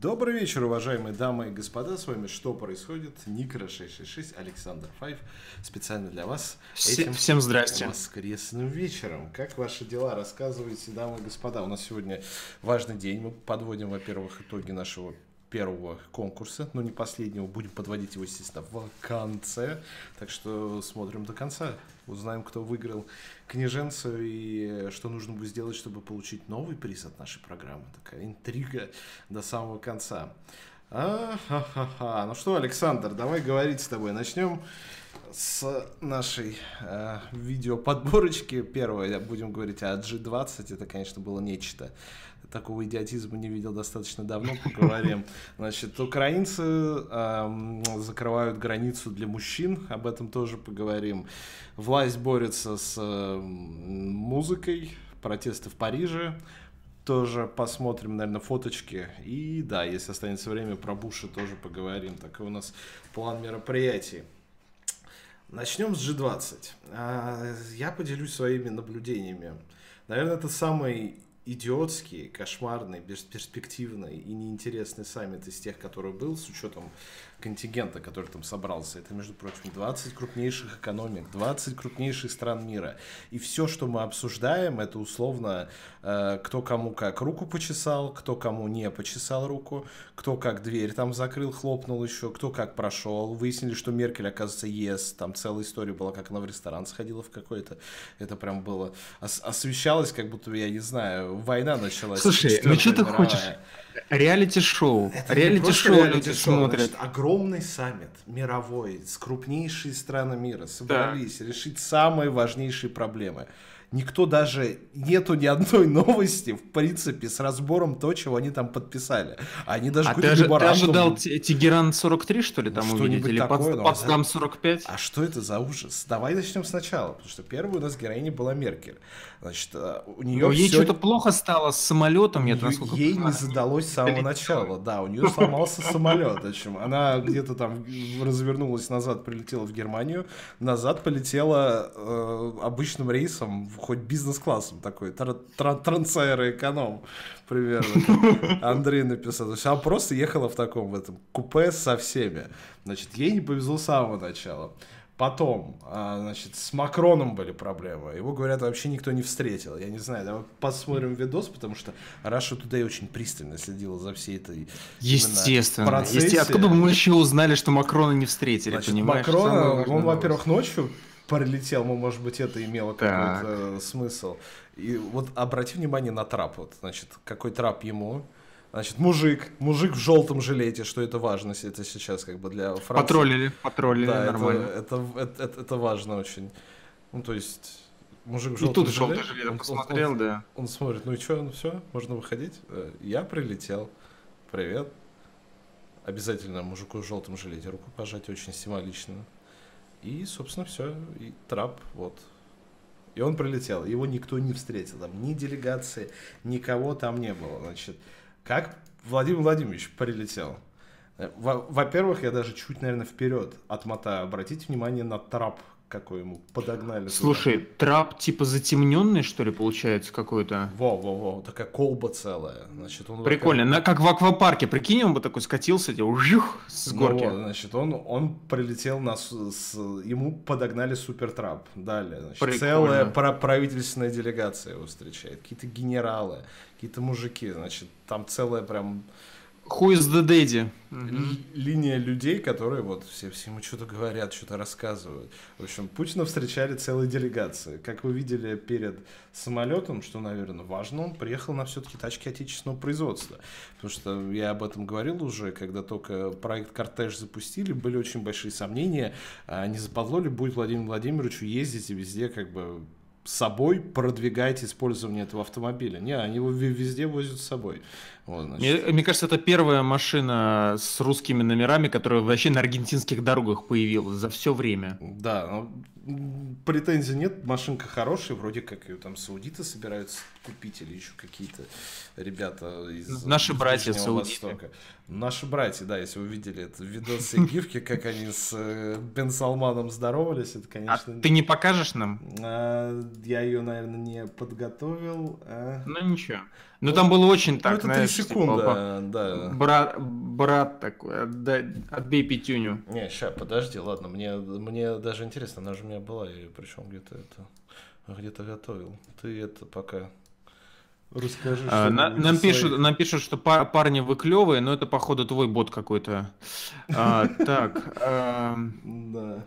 Добрый вечер, уважаемые дамы и господа. С вами «Что происходит?» Никра 666, Александр Файв. Специально для вас. Всем, всем здрасте. Воскресным вечером. Как ваши дела? Рассказывайте, дамы и господа. У нас сегодня важный день. Мы подводим, во-первых, итоги нашего первого конкурса, но не последнего. Будем подводить его, естественно, в конце. Так что смотрим до конца. Узнаем, кто выиграл книженцу и что нужно будет сделать, чтобы получить новый приз от нашей программы. Такая интрига до самого конца. А-ха-ха-ха. Ну что, Александр, давай говорить с тобой. Начнем с нашей э, видеоподборочки. Первое, будем говорить о G20. Это, конечно, было нечто такого идиотизма не видел достаточно давно, поговорим. Значит, украинцы э, закрывают границу для мужчин, об этом тоже поговорим. Власть борется с э, музыкой, протесты в Париже, тоже посмотрим, наверное, фоточки. И да, если останется время, про Буша тоже поговорим. Такой у нас план мероприятий. Начнем с G20. А, я поделюсь своими наблюдениями. Наверное, это самый идиотский, кошмарный, бесперспективный и неинтересный саммит из тех, который был, с учетом контингента, который там собрался. Это, между прочим, 20 крупнейших экономик, 20 крупнейших стран мира. И все, что мы обсуждаем, это условно, э, кто кому как руку почесал, кто кому не почесал руку, кто как дверь там закрыл, хлопнул еще, кто как прошел. Выяснили, что Меркель, оказывается, ес. Там целая история была, как она в ресторан сходила в какой-то. Это прям было... Ос- освещалось, как будто, я не знаю, война началась. Слушай, ну что ты хочешь? Реалити-шоу. Реалити-шоу люди смотрят. огромный саммит мировой с крупнейшими странами мира собрались да. решить самые важнейшие проблемы никто даже, нету ни одной новости, в принципе, с разбором то, чего они там подписали. Они даже а ты, ожи, ты ожидал Тегеран 43, что ли, там что увидеть? Или такое, Потсдам 45? А что это за ужас? Давай начнем сначала, потому что первой у нас героиня была Меркель. Значит, э, у нее Но ей что-то плохо стало с самолетом, нет, насколько Ей не задалось с самого начала, да, у нее сломался самолет. Общем, она где-то там развернулась назад, прилетела в Германию, назад полетела э, обычным рейсом в хоть бизнес-классом такой, трансаэроэконом примерно. Андрей написал. То есть она просто ехала в таком в этом купе со всеми. Значит, ей не повезло с самого начала. Потом, а, значит, с Макроном были проблемы. Его, говорят, вообще никто не встретил. Я не знаю, давай посмотрим видос, потому что Раша Today очень пристально следила за всей этой Естественно. Есте... Откуда мы еще узнали, что Макрона не встретили, значит, понимаешь? Макрона, он, во-первых, ночью пролетел, ну, может быть, это имело какой-то смысл. И вот обрати внимание на трап. Вот, значит, какой трап ему. Значит, мужик, мужик в желтом жилете, что это важно, это сейчас как бы для Франции. Потроллили, потроллили, да, нормально. Это, это, это, это, важно очень. Ну, то есть, мужик в желтом жилете. И тут желтый жилет, он, посмотрел, он, да. Он, он смотрит, ну и что, ну все, можно выходить? Э, я прилетел, привет. Обязательно мужику в желтом жилете руку пожать, очень символично. И, собственно, все. И трап, вот. И он прилетел. Его никто не встретил. Там ни делегации, никого там не было. Значит, как Владимир Владимирович прилетел? Во-первых, я даже чуть, наверное, вперед отмотаю. Обратите внимание на трап, какой ему подогнали. Слушай, туда. трап типа затемненный, что ли, получается, какой-то? Во-во-во, такая колба целая. Значит, он Прикольно, на, как в аквапарке, прикинь, он бы такой скатился, типа, ужух, с ну горки. Ну, вот, значит, он, он прилетел, на, с, ему подогнали супер трап. Далее, значит, Прикольно. целая про правительственная делегация его встречает, какие-то генералы, какие-то мужики, значит, там целая прям Who is the daddy? Линия людей, которые вот все, все ему что-то говорят, что-то рассказывают. В общем, Путина встречали целые делегации. Как вы видели перед самолетом, что, наверное, важно, он приехал на все-таки тачки отечественного производства. Потому что я об этом говорил уже, когда только проект «Кортеж» запустили, были очень большие сомнения, а не западло ли будет Владимиру Владимировичу ездить и везде как бы с собой продвигать использование этого автомобиля. Не, они его везде возят с собой. Вот, мне, мне кажется, это первая машина с русскими номерами, которая вообще на аргентинских дорогах появилась за все время. Да, ну, претензий нет, машинка хорошая, вроде как ее там саудиты собираются купить или еще какие-то ребята из Наши братья саудиты. Востока. Наши братья, да, если вы видели это видосы и гифки, как они с э, Бен Салманом здоровались, это, конечно... А ты не покажешь нам? А, я ее, наверное, не подготовил. А... Ну, ничего. Ну, там было очень Ну, так, это 3 знаешь, типа, секунды, по- да. брат, брат такой, отдай- отбей пятюню. Не, ща, подожди, ладно, мне, мне даже интересно, она же у меня была, и причем где-то это, где-то готовил. Ты это пока расскажи, А, на- что-нибудь нам, из пишут, своих- нам пишут, что па- парни вы клевые, но это, походу, твой бот какой-то. А, Так, эм, Да.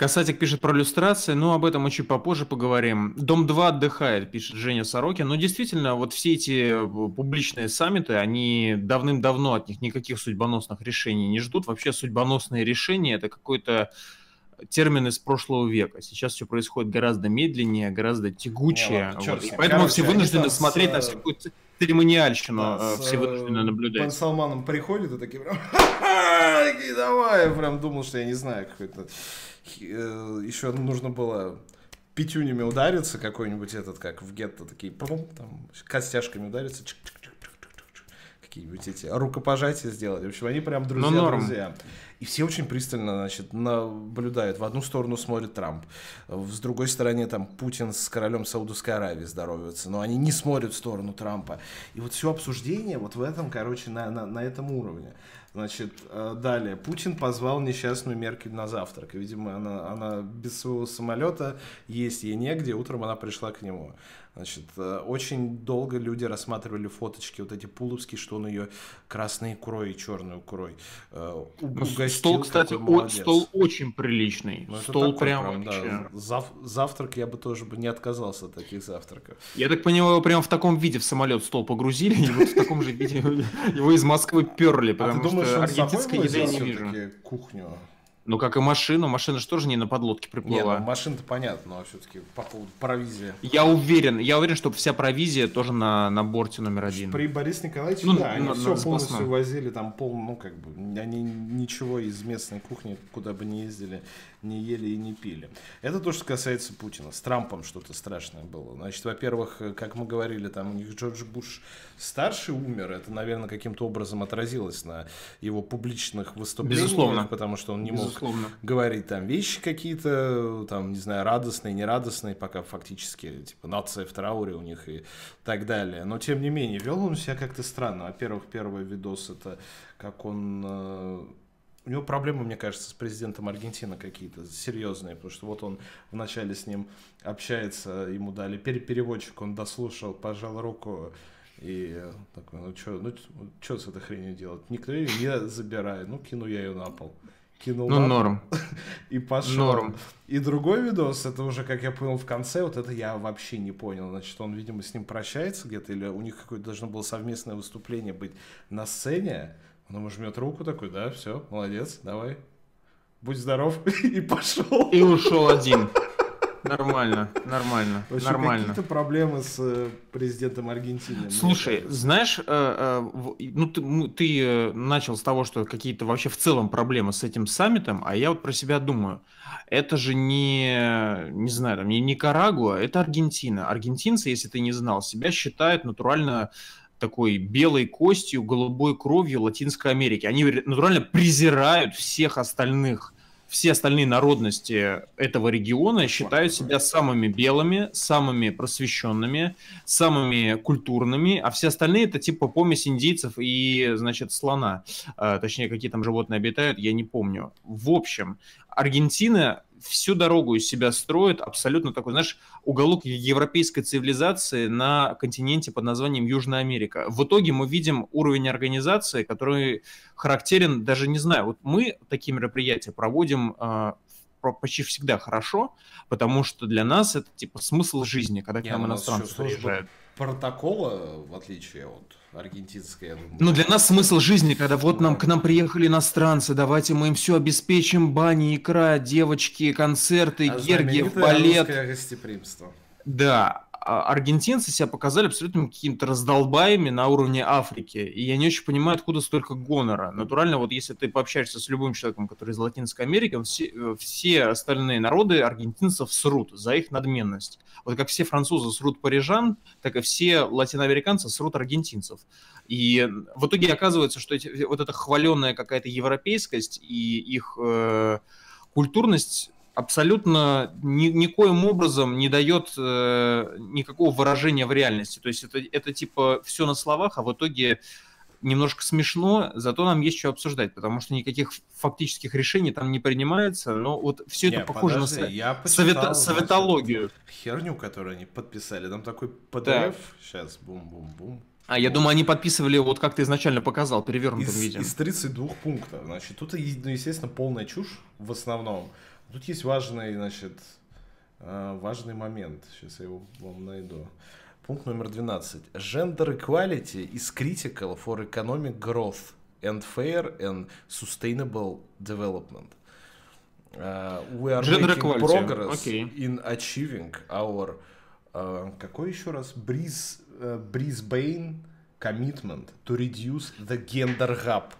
Касатик пишет про иллюстрации, но об этом мы чуть попозже поговорим. Дом 2 отдыхает, пишет Женя Сорокин. Но действительно, вот все эти э, публичные саммиты, они давным-давно от них никаких судьбоносных решений не ждут. Вообще судьбоносные решения это какой-то термин из прошлого века. Сейчас все происходит гораздо медленнее, гораздо тягучее. Не, ладно, Вот. И поэтому Короче, все вынуждены с, смотреть на э, всякую церемониальщину, Да, э, все вынуждены наблюдать. Салманом приходит и такие прям, давай, прям думал, что я не знаю, какой-то, еще нужно было пятюнями удариться, какой-нибудь этот, как в гетто, такие, пум, там, костяшками удариться, чик-чик-чик-чик-чик-чик, какие-нибудь эти рукопожатия сделать. В общем, они прям Ну, друзья-друзья. И все очень пристально, значит, наблюдают. В одну сторону смотрит Трамп, с другой стороны там Путин с королем Саудовской Аравии здороваются, но они не смотрят в сторону Трампа. И вот все обсуждение вот в этом, короче, на, на, на этом уровне. Значит, э, далее. Путин позвал несчастную Меркель на завтрак. И, видимо, она, она без своего самолета есть ей негде. Утром она пришла к нему. Значит, э, очень долго люди рассматривали фоточки, вот эти пуловские, что он ее красной икрой и черной икрой э, угостил. стол, кстати, о- стол очень приличный. Ну, стол такой прям, да. Зав- завтрак я бы тоже бы не отказался от таких завтраков. Я так понимаю, прям в таком виде в самолет стол погрузили, и вот в таком же виде его из Москвы перли, а потому что аргентинской еды я не вижу. кухню? Ну, как и машину, машина же тоже не на подлодке Не, ну, приплыла. машина-то понятно, но все-таки по поводу провизии. Я уверен, я уверен, что вся провизия тоже на, на борте номер один. При Борисе Николаевиче, Ну, да, они на- все на полностью запасном. возили, там пол, ну, как бы, они ничего из местной кухни, куда бы ни ездили, не ели и не пили. Это то, что касается Путина. С Трампом что-то страшное было. Значит, во-первых, как мы говорили, там у них Джордж Буш старший умер, это, наверное, каким-то образом отразилось на его публичных выступлениях, Безусловно. потому что он не мог Безусловно. говорить там вещи какие-то, там, не знаю, радостные, нерадостные, пока фактически, типа, нация в трауре у них и так далее. Но, тем не менее, вел он себя как-то странно. Во-первых, первый видос это как он... э, У него проблемы, мне кажется, с президентом Аргентины какие-то серьезные, потому что вот он вначале с ним общается, ему дали пере- переводчик, он дослушал, пожал руку, и такой, ну что, ну что с этой хренью делать? Никто ее не забирает, ну кину я ее на пол. Кинул Ну, норм. и пошел. Норм. И другой видос, это уже, как я понял, в конце, вот это я вообще не понял. Значит, он, видимо, с ним прощается где-то, или у них какое-то должно было совместное выступление быть на сцене. Он ему жмет руку такой, да, все, молодец, давай. Будь здоров. И пошел. И ушел один. Нормально, нормально, В общем, нормально. какие-то проблемы с э, президентом Аргентины. Слушай, знаешь, э, э, ну ты, ты, начал с того, что какие-то вообще в целом проблемы с этим саммитом, а я вот про себя думаю, это же не, не знаю, там, не Никарагуа, это Аргентина. Аргентинцы, если ты не знал, себя считают натурально такой белой костью, голубой кровью Латинской Америки. Они натурально презирают всех остальных все остальные народности этого региона считают себя самыми белыми, самыми просвещенными, самыми культурными, а все остальные это типа помесь индейцев и, значит, слона. А, точнее, какие там животные обитают, я не помню. В общем, Аргентина всю дорогу из себя строит абсолютно такой, знаешь, уголок европейской цивилизации на континенте под названием Южная Америка. В итоге мы видим уровень организации, который характерен, даже не знаю, вот мы такие мероприятия проводим э, почти всегда хорошо, потому что для нас это типа смысл жизни, когда к нам ну, иностранцы приезжают. Протокола, в отличие от аргентинской, я думаю. Ну, для нас смысл жизни, когда вот нам к нам приехали иностранцы, давайте мы им все обеспечим, бани, икра, девочки, концерты, А Гергиев, балет. гостеприимство. Да, аргентинцы себя показали абсолютно какими-то раздолбаями на уровне Африки. И я не очень понимаю, откуда столько гонора. Натурально, вот если ты пообщаешься с любым человеком, который из Латинской Америки, все, э, все остальные народы аргентинцев срут за их надменность. Вот как все французы срут парижан, так и все латиноамериканцы срут аргентинцев. И в итоге оказывается, что эти, вот эта хваленная какая-то европейскость и их э, культурность абсолютно ни, никоим образом не дает э, никакого выражения в реальности. То есть это, это типа все на словах, а в итоге немножко смешно, зато нам есть что обсуждать, потому что никаких фактических решений там не принимается, но вот все это не, похоже подожди, на я советологию. Херню, которую они подписали, там такой PDF, да. сейчас бум-бум-бум. А, я думаю, они подписывали, вот как ты изначально показал, перевернутым из, виде. Из 32 пунктов. Значит, тут, ну, естественно, полная чушь в основном. Тут есть важный, значит, э, важный момент. Сейчас я его вам найду. Пункт номер 12. Gender equality is critical for economic growth and fair and sustainable development. Uh, we are Gender making equality. progress okay. in achieving our uh, какой еще раз uh, Brisbane commitment to reduce the gender gap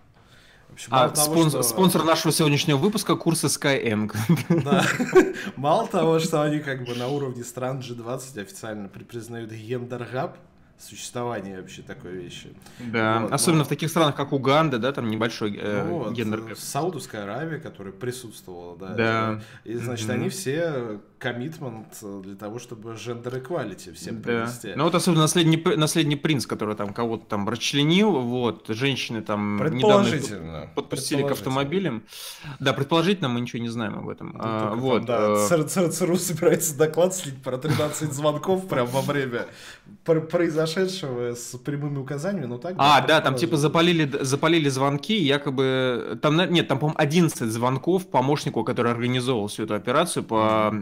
общем, а того, спонсор, что... спонсор нашего сегодняшнего выпуска курсы Skyeng. Да. Мало того, что они как бы на уровне стран G20 официально признают gender gap, существование вообще такой вещи. Да, вот, особенно но... в таких странах, как Уганда, да, там небольшой э, ну, вот, гендер. Саудовская Аравия, которая присутствовала, да. Да. И, значит, mm-hmm. они все commitment для того, чтобы gender equality всем да. привести. Ну вот особенно наследний, наследний принц, который там кого-то там расчленил, вот, женщины там предположительно подпустили к автомобилям. Да, предположительно мы ничего не знаем об этом. Ну, а, вот. Там, да, э... ЦРУ собирается доклад слить про 13 звонков прямо во время произошедшего с прямыми указаниями, ну так. А, да, там типа запалили, запалили звонки, якобы, там, нет, там, по-моему, 11 звонков помощнику, который организовал всю эту операцию по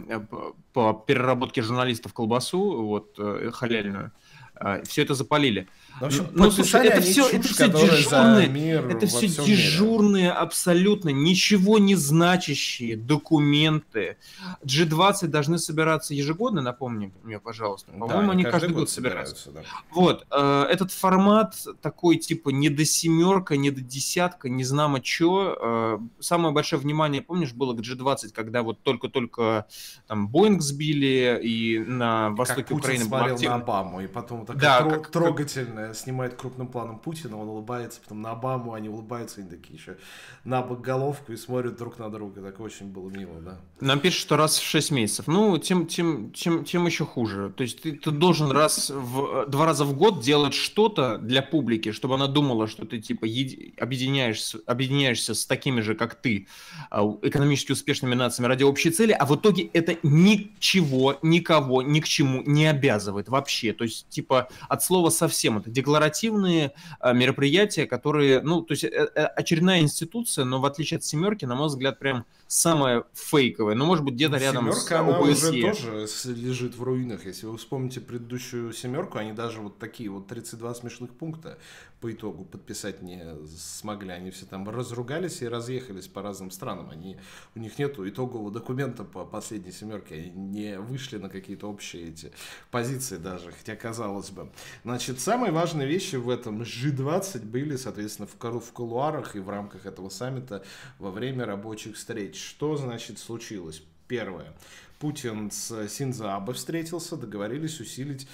по переработке журналистов колбасу, вот, э, халяльную. А, все это запалили. В общем, ну, слушай, это все, чушь, это все дежурные, это все дежурные, мире. абсолютно ничего не значащие документы. G20 должны собираться ежегодно, напомни мне, пожалуйста. По-моему, да, они каждый, год, год собираются. собираются да. Вот, э, этот формат такой, типа, не до семерка, не до десятка, не знамо что. Э, самое большое внимание, помнишь, было к G20, когда вот только-только там Боинг сбили, и на востоке как Украины был актив... на Обаму, и потом такая да, тро- как, трогательная снимает крупным планом Путина, он улыбается, потом на Обаму, они улыбаются, они такие еще на бок головку и смотрят друг на друга. Так очень было мило, да. Нам пишут, что раз в 6 месяцев. Ну, тем, тем, тем, тем еще хуже. То есть ты, ты должен раз в, два раза в год делать что-то для публики, чтобы она думала, что ты типа еди, объединяешься, объединяешься с такими же, как ты, а, экономически успешными нациями ради общей цели, а в итоге это ничего, никого, ни к чему не обязывает вообще. То есть, типа, от слова совсем это декларативные а, мероприятия, которые, ну, то есть э, э, очередная институция, но в отличие от семерки, на мой взгляд, прям самая фейковая. Ну, может быть, где-то ну, рядом семерка, с она уже тоже лежит в руинах. Если вы вспомните предыдущую семерку, они даже вот такие вот 32 смешных пункта по итогу подписать не смогли. Они все там разругались и разъехались по разным странам. Они, у них нету итогового документа по последней семерке. Они не вышли на какие-то общие эти позиции даже, хотя казалось бы. Значит, самые важные вещи в этом G20 были, соответственно, в, в кулуарах и в рамках этого саммита во время рабочих встреч. Что, значит, случилось? Первое. Путин с Синзо Абе встретился, договорились усилить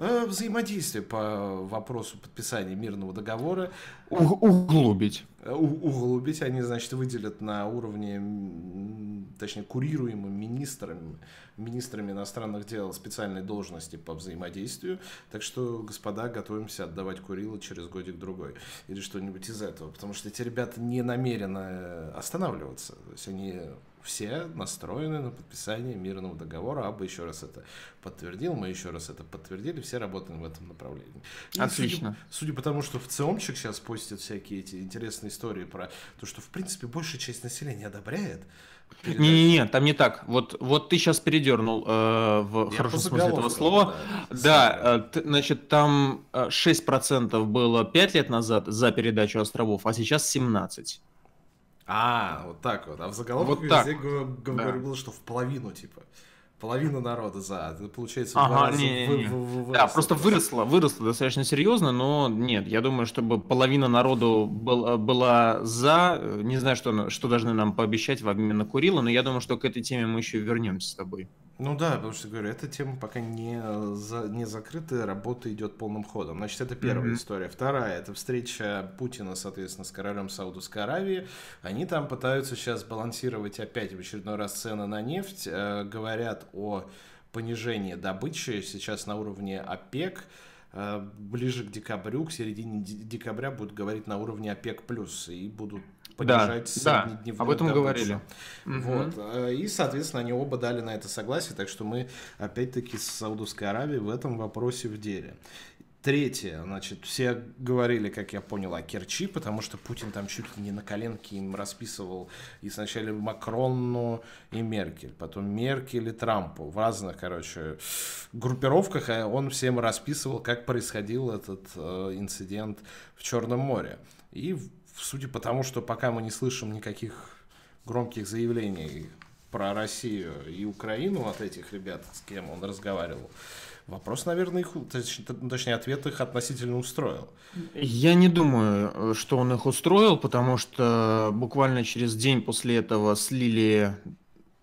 взаимодействие по вопросу подписания мирного договора. Углубить. Э, у, углубить. Они, значит, выделят на уровне, точнее, курируемым министрами, министрами иностранных дел специальные должности по взаимодействию. Так что, господа, готовимся отдавать Курила через годик-другой. Или что-нибудь из этого. Потому что эти ребята не намерены останавливаться. То есть они все настроены на подписание мирного договора. Аба еще раз это подтвердил, мы еще раз это подтвердили, все работаем в этом направлении. И Отлично. Судя, судя по тому, что в ЦИОМчик сейчас постят всякие эти интересные истории про то, что в принципе большая часть населения одобряет, Не-не-не, там не так. Вот, вот ты сейчас передернул э, в Я хорошем смысле этого слова. Да, да э, значит, там 6% э, было 5 лет назад за передачу островов, а сейчас 17%. А, вот так вот. А в заголовке вот везде говорю, было, что в половину, типа. Половина народа за. Это получается ага, не, не, не. Вы, вы, вы, Да, просто выросло, выросло достаточно серьезно, но нет, я думаю, чтобы половина народу был, была за, не знаю, что, что должны нам пообещать в обмен на Курила, но я думаю, что к этой теме мы еще вернемся с тобой. Ну да, потому что, говорю, эта тема пока не, за, не закрытая, работа идет полным ходом. Значит, это первая mm-hmm. история. Вторая, это встреча Путина, соответственно, с королем Саудовской Аравии. Они там пытаются сейчас балансировать опять в очередной раз цены на нефть. Э, говорят о понижении добычи сейчас на уровне ОПЕК. Э, ближе к декабрю, к середине декабря будут говорить на уровне ОПЕК+, и будут понижать да, да, об этом добычу. говорили. Вот. Угу. И, соответственно, они оба дали на это согласие, так что мы, опять-таки, с Саудовской Аравией в этом вопросе в деле. Третье, значит, все говорили, как я понял, о Керчи, потому что Путин там чуть ли не на коленке им расписывал и сначала Макрону и Меркель, потом Меркель и Трампу в разных, короче, группировках, а он всем расписывал, как происходил этот э, инцидент в Черном море. И судя по тому, что пока мы не слышим никаких громких заявлений про Россию и Украину от этих ребят, с кем он разговаривал, Вопрос, наверное, их, точнее, ответ их относительно устроил. Я не думаю, что он их устроил, потому что буквально через день после этого слили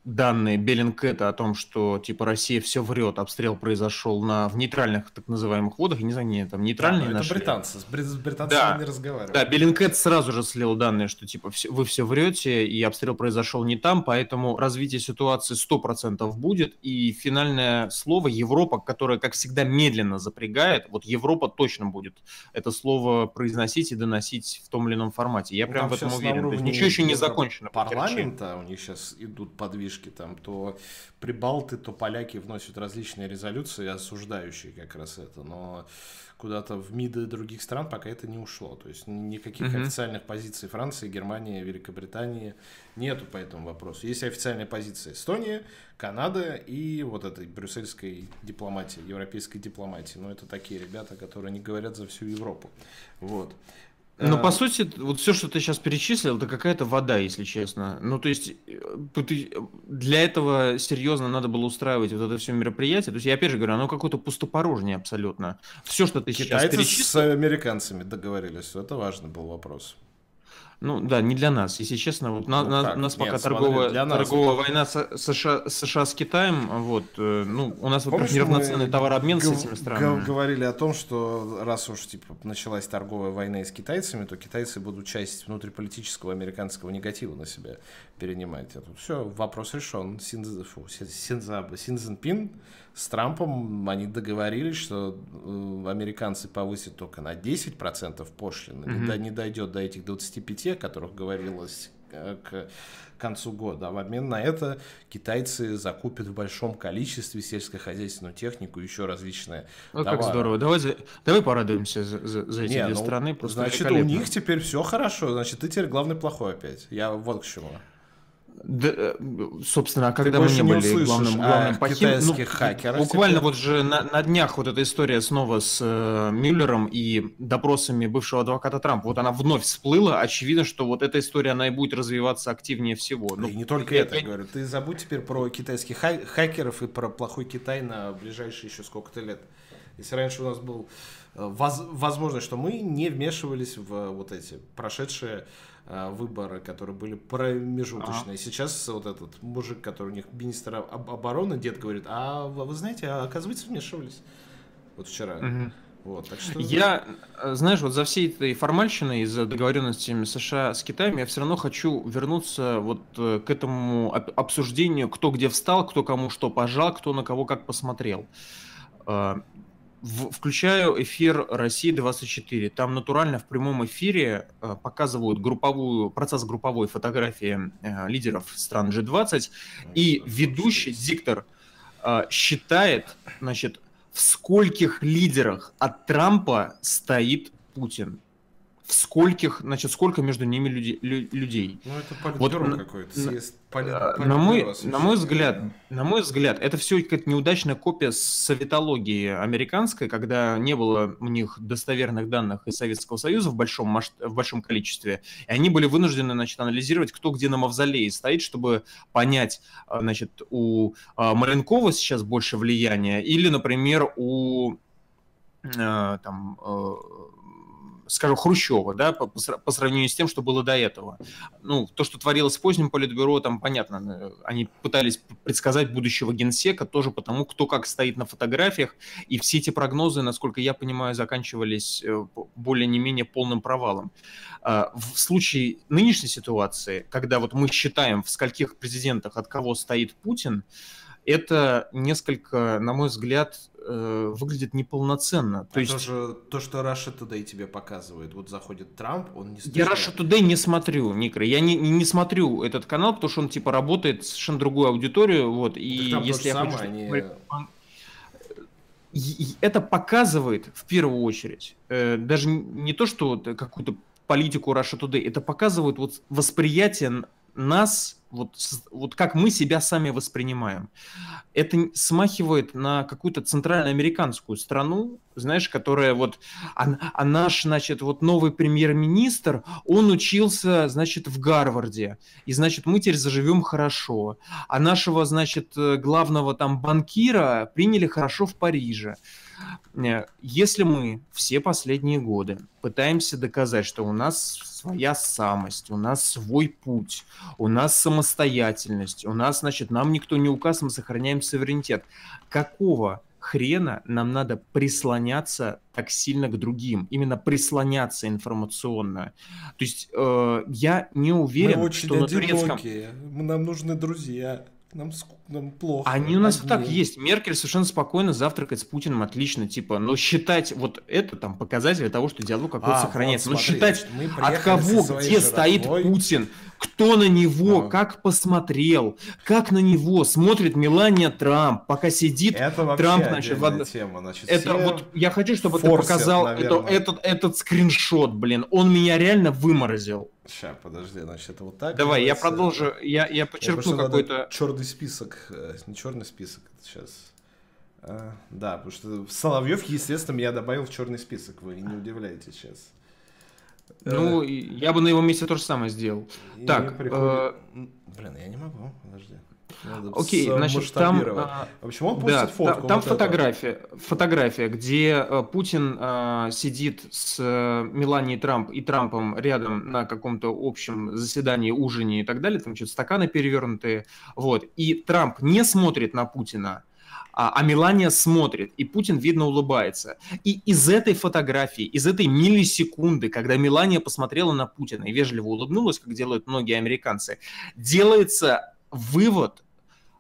данные Беллингкэта о том, что типа Россия все врет, обстрел произошел на, в нейтральных так называемых водах, я не знаю, не, там нейтральные да, это британцы, с британцами да, не разговаривают. Да, Беллингкэт сразу же слил данные, что типа все, вы все врете, и обстрел произошел не там, поэтому развитие ситуации 100% будет, и финальное слово Европа, которая, как всегда, медленно запрягает, вот Европа точно будет это слово произносить и доносить в том или ином формате. Я ну, прям в этом уверен. То есть ничего еще не закончено. Парламента у них сейчас идут подвижки поддержки, там то прибалты, то поляки вносят различные резолюции, осуждающие как раз это, но куда-то в МИДы других стран пока это не ушло. То есть никаких mm-hmm. официальных позиций Франции, Германии, Великобритании нету по этому вопросу. Есть официальная позиция Эстония, Канада и вот этой брюссельской дипломатии, европейской дипломатии. Но это такие ребята, которые не говорят за всю Европу. Вот. Ну, по сути, вот все, что ты сейчас перечислил, это какая-то вода, если честно. Ну, то есть, э, для этого серьезно надо было устраивать вот это все мероприятие. То есть, я опять же говорю, оно какое-то пустопорожнее абсолютно. Все, что ты Китайцы сейчас перечислил... с американцами договорились, это важный был вопрос. Ну да, не для нас. Если честно, вот на, ну, на, нас пока Нет, торговая, смотри, нас торговая война с, США, США с Китаем, вот, э, ну, у нас, во-первых, неравноценный товарообмен с этими странами. говорили о том, что раз уж типа началась торговая война с китайцами, то китайцы будут часть внутриполитического американского негатива на себя перенимать. А тут все, вопрос решен. Синз, фу, Синзаб, Синзенпин с Трампом они договорились, что э, американцы повысят только на 10% пошлины, mm-hmm. не, не дойдет до этих 25, о которых говорилось э, к концу года. А в обмен на это китайцы закупят в большом количестве сельскохозяйственную технику, еще различные ну, товары. как здорово. Давай, давай порадуемся за, за, за эти Не, две ну, страны. Значит, у них теперь все хорошо. Значит, ты теперь главный плохой опять. Я вот к чему. Да, э, собственно, а когда мы не были главным, главным похим... ну, хакеров, буквально теперь... вот же на, на днях вот эта история снова с э, Мюллером и допросами бывшего адвоката Трампа, вот она вновь всплыла, очевидно, что вот эта история, она и будет развиваться активнее всего. Ну, и не только я, это, я говорю, ты забудь теперь про китайских хай- хакеров и про плохой Китай на ближайшие еще сколько-то лет. Если раньше у нас был э, воз, возможность, что мы не вмешивались в вот эти прошедшие Э, выборы, которые были промежуточные. А. Сейчас вот этот мужик, который у них министр обороны, дед говорит, а вы знаете, а оказывается вмешивались. Вот вчера. Угу. Вот, так что... Я, э, знаешь, вот за всей этой формальщиной, за договоренностями США с Китаем, я все равно хочу вернуться вот э, к этому обсуждению, кто где встал, кто кому что пожал, кто на кого как посмотрел в, включаю эфир России 24. Там натурально в прямом эфире э, показывают групповую, процесс групповой фотографии э, лидеров стран G20. И ведущий, диктор, э, считает, значит, в скольких лидерах от Трампа стоит Путин в скольких, значит, сколько между ними люди, людей. Ну, это политбюро вот, какой-то, съезд поли, на, мой, на мой взгляд, на мой взгляд, это все какая-то неудачная копия советологии американской, когда не было у них достоверных данных из Советского Союза в большом, масш... в большом количестве, и они были вынуждены, значит, анализировать, кто где на мавзолее стоит, чтобы понять, а, значит, у а, Маленкова сейчас больше влияния, или, например, у там скажу, Хрущева, да, по, по сравнению с тем, что было до этого. Ну, то, что творилось в позднем политбюро, там понятно, э, они пытались предсказать будущего генсека тоже потому, кто как стоит на фотографиях, и все эти прогнозы, насколько я понимаю, заканчивались э, более не менее полным провалом. А, в случае нынешней ситуации, когда вот мы считаем, в скольких президентах от кого стоит Путин, это несколько, на мой взгляд, э, выглядит неполноценно. То, а есть... тоже, то, что Russia Today тебе показывает, вот заходит Трамп, он не Я Russia Today не смотрю, Никра, я не, не, смотрю этот канал, потому что он типа работает совершенно другую аудиторию, вот, и если я хочу... Они... Это показывает в первую очередь, э, даже не то, что какую-то политику Russia Today, это показывает вот восприятие нас вот, вот как мы себя сами воспринимаем. Это смахивает на какую-то центральноамериканскую страну, знаешь, которая вот, а, а наш, значит, вот новый премьер-министр, он учился, значит, в Гарварде, и, значит, мы теперь заживем хорошо. А нашего, значит, главного там банкира приняли хорошо в Париже. Э, если мы все последние годы пытаемся доказать, что у нас своя самость, у нас свой путь, у нас самостоятельность, у нас, значит, нам никто не указ, мы сохраняем суверенитет. Какого хрена нам надо прислоняться так сильно к другим, именно прислоняться информационно. То есть э, я не уверен, мы очень что на турецком... Нам нужны друзья нам, нам плохо. Они у нас так есть. Меркель совершенно спокойно завтракает с Путиным, отлично, типа, но считать вот это там показатель того, что диалог какой-то а, сохраняется. Вот, но считать, от кого, где стоит Путин, кто на него, а. как посмотрел, как на него смотрит Мелания Трамп, пока сидит это Трамп, значит, в тема. Значит, это вот я хочу, чтобы ты показал это, этот, этот скриншот, блин, он меня реально выморозил. Сейчас, подожди, значит, это вот так. Давай, я продолжу, я, я подчеркну какой-то... Черный список, э, не черный список, это сейчас... А, да, потому что Соловьев, естественно, я добавил в черный список, вы не удивляетесь сейчас. Ну, э, я бы на его месте то же самое сделал. Так, приходит... э... блин, я не могу, подожди. Надо Окей, значит, там, а, почему он да, фотку? Там вот фотография, это? фотография, где а, Путин а, сидит с а, Меланией Трамп и Трампом рядом на каком-то общем заседании, ужине и так далее, там что-то стаканы перевернутые, вот, и Трамп не смотрит на Путина, а, а Мелания смотрит, и Путин, видно, улыбается. И из этой фотографии, из этой миллисекунды, когда Мелания посмотрела на Путина и вежливо улыбнулась, как делают многие американцы, делается вывод,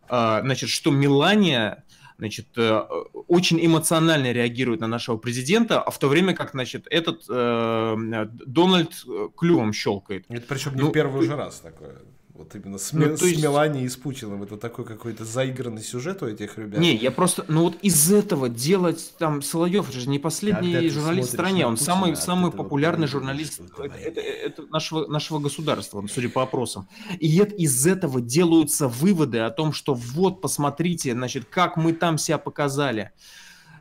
а, значит, что Мелания значит, э, очень эмоционально реагирует на нашего президента, а в то время как, значит, этот э, Дональд э, клювом щелкает. Это причем не ну, первый же раз такое. Вот именно с, ну, с есть... Меланией и с Путиным. Это такой какой-то заигранный сюжет у этих ребят. Не, я просто... Ну вот из этого делать там Соловьев, это же не последний а журналист в стране. Он Путина, самый, самый популярный журналист это, это, это нашего, нашего государства, судя по опросам. И из этого делаются выводы о том, что вот, посмотрите, значит, как мы там себя показали.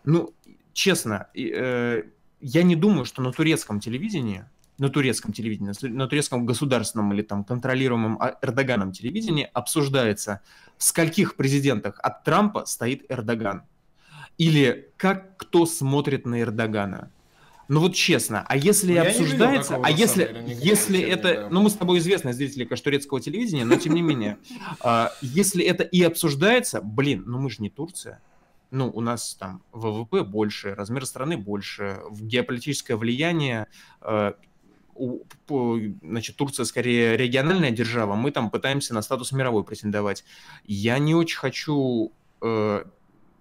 Ну, честно, э, я не думаю, что на турецком телевидении на турецком телевидении, на турецком государственном или там контролируемом а, Эрдоганом телевидении обсуждается, в скольких президентах от Трампа стоит Эрдоган. Или как кто смотрит на Эрдогана. Ну вот честно, а если ну, обсуждается, видел, а если, если это, да. ну мы с тобой известные зрители, конечно, турецкого телевидения, но тем не менее, а, если это и обсуждается, блин, ну мы же не Турция, ну, у нас там ВВП больше, размер страны больше, геополитическое влияние у, значит, Турция скорее региональная держава, мы там пытаемся на статус мировой претендовать. Я не очень хочу э,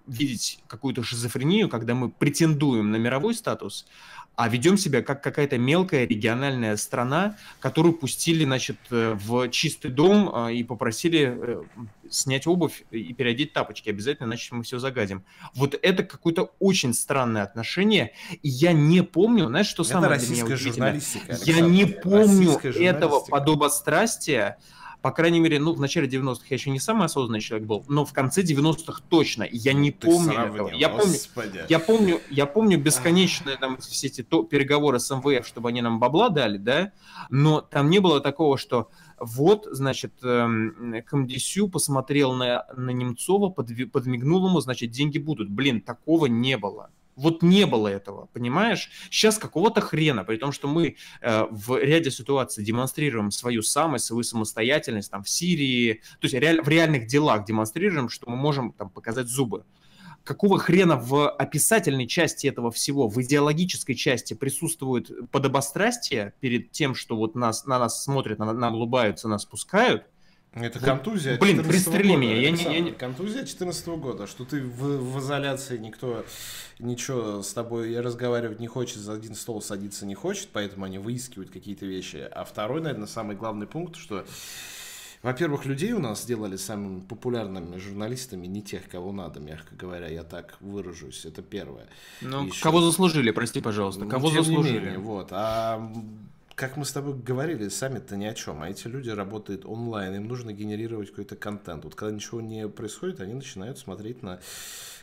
видеть какую-то шизофрению, когда мы претендуем на мировой статус, а ведем себя как какая-то мелкая региональная страна, которую пустили, значит, э, в чистый дом а, и попросили э, снять обувь и переодеть тапочки. Обязательно, иначе мы все загадим. Вот это какое-то очень странное отношение, и я не помню, знаешь, что самое для меня журналистика, Я не помню этого подобострастия, по крайней мере, ну, в начале 90-х я еще не самый осознанный человек был, но в конце 90-х точно. Я не Ты помню этого. Я помню, я помню, я помню бесконечные там все эти то, переговоры с МВФ, чтобы они нам бабла дали, да, но там не было такого, что вот, значит, эм, Камдисю посмотрел на, на Немцова, подмигнул ему, значит, деньги будут. Блин, такого не было. Вот не было этого, понимаешь? Сейчас какого-то хрена, при том, что мы э, в ряде ситуаций демонстрируем свою самость, свою самостоятельность, там, в Сирии, то есть реаль, в реальных делах демонстрируем, что мы можем там показать зубы. Какого хрена в описательной части этого всего, в идеологической части присутствует подобострастие перед тем, что вот нас, на нас смотрят, на, нам улыбаются, нас пускают, это контузия Блин, пристрели года, меня. Я не, я не... Контузия 14 года, что ты в, в изоляции, никто ничего с тобой разговаривать не хочет, за один стол садиться не хочет, поэтому они выискивают какие-то вещи. А второй, наверное, самый главный пункт, что во-первых, людей у нас сделали самыми популярными журналистами, не тех, кого надо, мягко говоря, я так выражусь. Это первое. Ну, Еще... кого заслужили, прости, пожалуйста, кого ну, заслужили? менее, вот. А как мы с тобой говорили, сами-то ни о чем. А эти люди работают онлайн, им нужно генерировать какой-то контент. Вот когда ничего не происходит, они начинают смотреть на...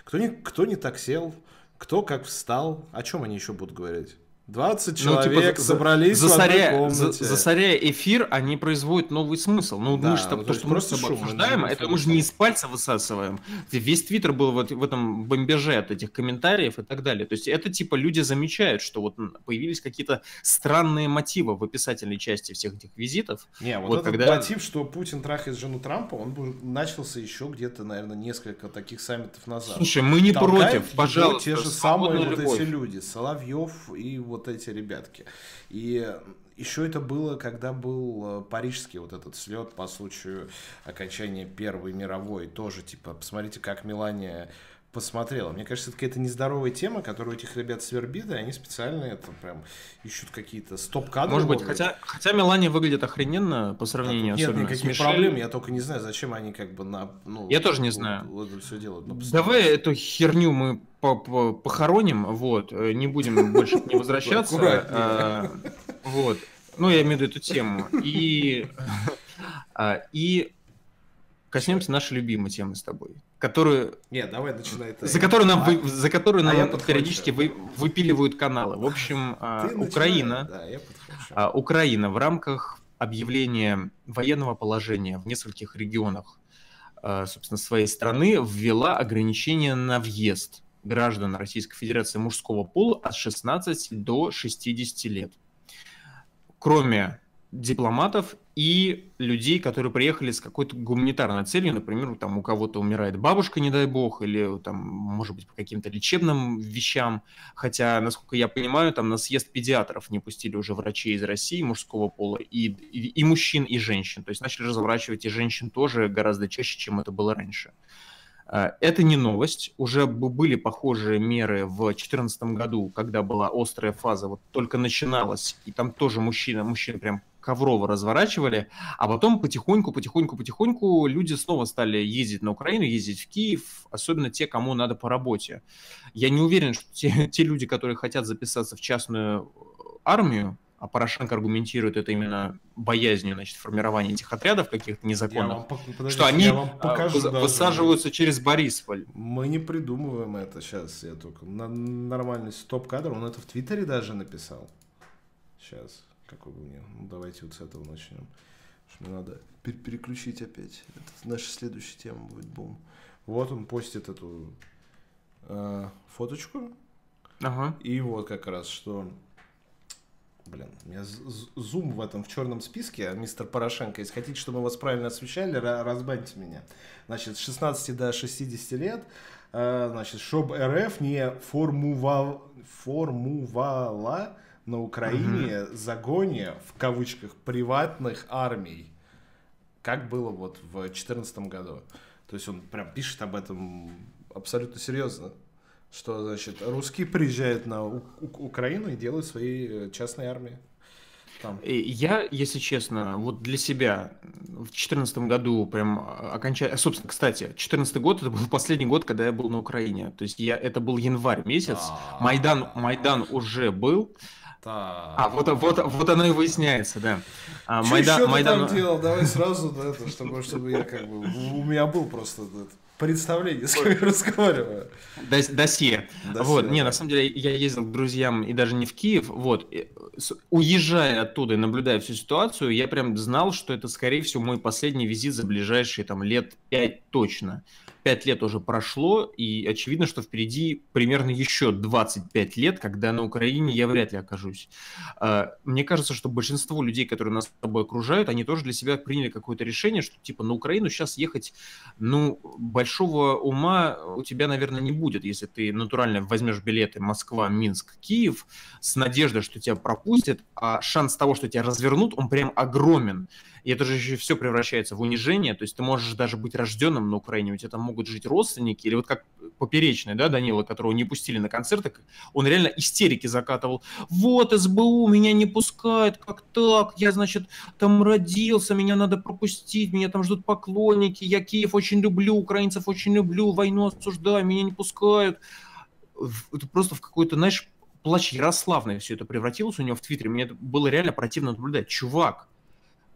Кто не, кто не так сел, кто как встал, о чем они еще будут говорить? 20 человек ну, типа, собрались засоря... в одной комнате. Засоряя эфир, они производят новый смысл. Ну, да, мы же, ну, то, что мы с тобой обсуждаем, это мы же не из пальца высасываем. Весь твиттер был вот в этом бомбеже от этих комментариев и так далее. То есть это типа люди замечают, что вот появились какие-то странные мотивы в описательной части всех этих визитов. Не, вот, вот этот когда... мотив, что Путин трахает жену Трампа, он начался еще где-то, наверное, несколько таких саммитов назад. Слушай, мы не Толкают против, пожалуйста. Те же самые вот эти люди, Соловьев и вот эти ребятки. И еще это было, когда был э, парижский вот этот слет по случаю окончания Первой мировой. Тоже, типа, посмотрите, как Милания посмотрела. Мне кажется, это какая-то нездоровая тема, которую у этих ребят свербит, и они специально это прям ищут какие-то стоп-кадры. Может быть, хотя, хотя Мелания выглядит охрененно по сравнению Нет, особенно никаких проблем, я только не знаю, зачем они как бы на... Ну, я тоже не знаю. Вот, это все делают. Ну, Давай эту херню мы похороним, вот, э, не будем больше не возвращаться. А, вот. Ну, я имею в виду эту тему. И, а, и коснемся нашей любимой темы с тобой которую... Нет, давай начинай. За которую нам, а, вы, за которую а нам периодически вы, выпиливают каналы. В общем, а, Украина, да, я а, Украина в рамках объявления военного положения в нескольких регионах, а, собственно, своей страны ввела ограничения на въезд граждан Российской Федерации мужского пола от 16 до 60 лет. Кроме дипломатов и людей, которые приехали с какой-то гуманитарной целью, например, там у кого-то умирает бабушка, не дай бог, или там, может быть, по каким-то лечебным вещам, хотя, насколько я понимаю, там на съезд педиатров не пустили уже врачей из России мужского пола, и, и, и мужчин, и женщин, то есть начали разворачивать и женщин тоже гораздо чаще, чем это было раньше. А, это не новость. Уже были похожие меры в 2014 году, когда была острая фаза, вот только начиналась, и там тоже мужчина, мужчины прям коврово разворачивали, а потом потихоньку, потихоньку, потихоньку люди снова стали ездить на Украину, ездить в Киев, особенно те, кому надо по работе. Я не уверен, что те, те люди, которые хотят записаться в частную армию, а Порошенко аргументирует это именно боязнью значит, формирования этих отрядов каких-то незаконных, подождите, что они а, покажу, высаживаются даже. через Борисполь. Мы не придумываем это сейчас. Я только на нормальный стоп-кадр, он это в Твиттере даже написал. Сейчас какой бы мне. Ну, давайте вот с этого начнем. Мне надо переключить опять. Это наша следующая тема будет бум. Вот он постит эту э, фоточку. Ага. И вот как раз, что... Блин, у меня зум в этом в черном списке, а мистер Порошенко. Если хотите, чтобы мы вас правильно освещали, разбаньте меня. Значит, с 16 до 60 лет, э, значит, чтобы РФ не формувал, формувала на Украине угу. загоне, в кавычках, приватных армий, как было вот в 2014 году. То есть он прям пишет об этом абсолютно серьезно. Что, значит, русские приезжают на У- У- Украину и делают свои э, частные армии. Там. Я, если честно, вот для себя в 2014 году прям окончательно... Собственно, кстати, 2014 год это был последний год, когда я был на Украине. То есть я, это был январь месяц. А. Майдан, Майдан уже был. Так. А, вот, вот, вот оно и выясняется, да. А, Что Майдан, еще Майдан... ты там делал? Давай сразу, да, это, чтобы, чтобы я как бы... У меня был просто это, представление, с кем я разговариваю. Досье. Досье. Вот, не, на самом деле я ездил к друзьям и даже не в Киев, вот, уезжая оттуда и наблюдая всю ситуацию, я прям знал, что это, скорее всего, мой последний визит за ближайшие там лет пять точно. 5 лет уже прошло, и очевидно, что впереди примерно еще 25 лет, когда на Украине я вряд ли окажусь. А, мне кажется, что большинство людей, которые нас с тобой окружают, они тоже для себя приняли какое-то решение, что типа на Украину сейчас ехать, ну, большого ума у тебя, наверное, не будет, если ты натурально возьмешь билеты Москва, Минск, Киев с надеждой, что тебя пропустят, а шанс того, что тебя развернут, он прям огромен. И это же еще все превращается в унижение. То есть ты можешь даже быть рожденным на Украине, у тебя там могут жить родственники, или вот как поперечный, да, Данила, которого не пустили на концерты, он реально истерики закатывал. Вот, СБУ меня не пускают, как так? Я, значит, там родился, меня надо пропустить, меня там ждут поклонники, я Киев очень люблю, украинцев очень люблю, войну осуждаю, меня не пускают. Это просто в какой-то, знаешь, плач Ярославный все это превратилось у него в Твиттере. Мне было реально противно наблюдать. Чувак,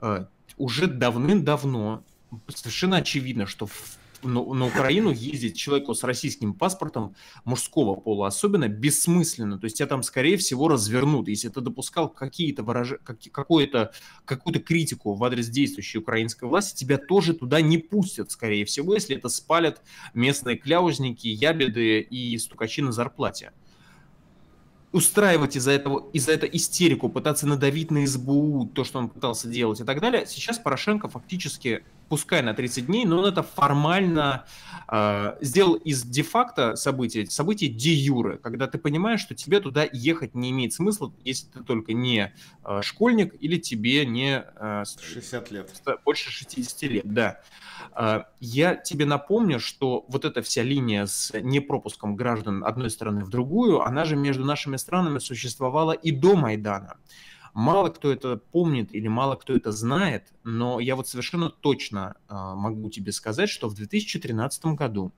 э, уже давным-давно совершенно очевидно, что в, на, на Украину ездить человеку с российским паспортом мужского пола особенно бессмысленно. То есть тебя там, скорее всего, развернут. Если ты допускал какие-то выраж... какую-то какую-то критику в адрес действующей украинской власти, тебя тоже туда не пустят, скорее всего, если это спалят местные кляузники, ябеды и стукачи на зарплате устраивать из-за этого, из-за этого истерику, пытаться надавить на СБУ, то, что он пытался делать и так далее. Сейчас Порошенко фактически, пускай на 30 дней, но он это формально э, сделал из де-факто события, события де-юре, когда ты понимаешь, что тебе туда ехать не имеет смысла, если ты только не э, школьник или тебе не... Э, 60 лет. Больше 60 лет, да. А, я тебе напомню, что вот эта вся линия с непропуском граждан одной страны в другую, она же между нашими странами существовала и до Майдана. Мало кто это помнит или мало кто это знает, но я вот совершенно точно э, могу тебе сказать, что в 2013 году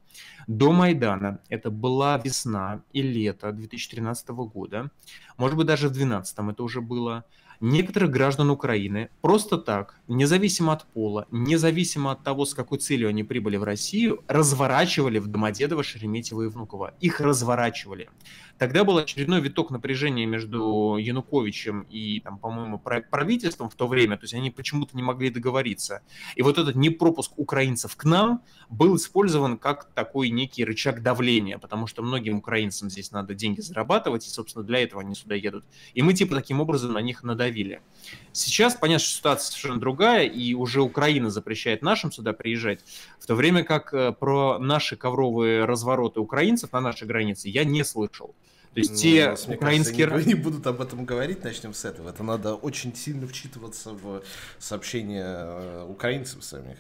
до Майдана, это была весна и лето 2013 года, может быть даже в 2012 это уже было, некоторых граждан Украины просто так, независимо от пола, независимо от того, с какой целью они прибыли в Россию, разворачивали в Домодедово, Шереметьево и Внуково. Их разворачивали. Тогда был очередной виток напряжения между Януковичем и, там, по-моему, правительством в то время, то есть они почему-то не могли договориться. И вот этот непропуск украинцев к нам был использован как такой некий рычаг давления, потому что многим украинцам здесь надо деньги зарабатывать, и, собственно, для этого они сюда едут. И мы, типа, таким образом на них надавили. Сейчас, понятно, что ситуация совершенно другая, и уже Украина запрещает нашим сюда приезжать, в то время как э, про наши ковровые развороты украинцев на нашей границе я не слышал. То есть ну, те нас, украинские... Кажется, не, не будут об этом говорить, начнем с этого. Это надо очень сильно вчитываться в сообщения э, украинцев самих.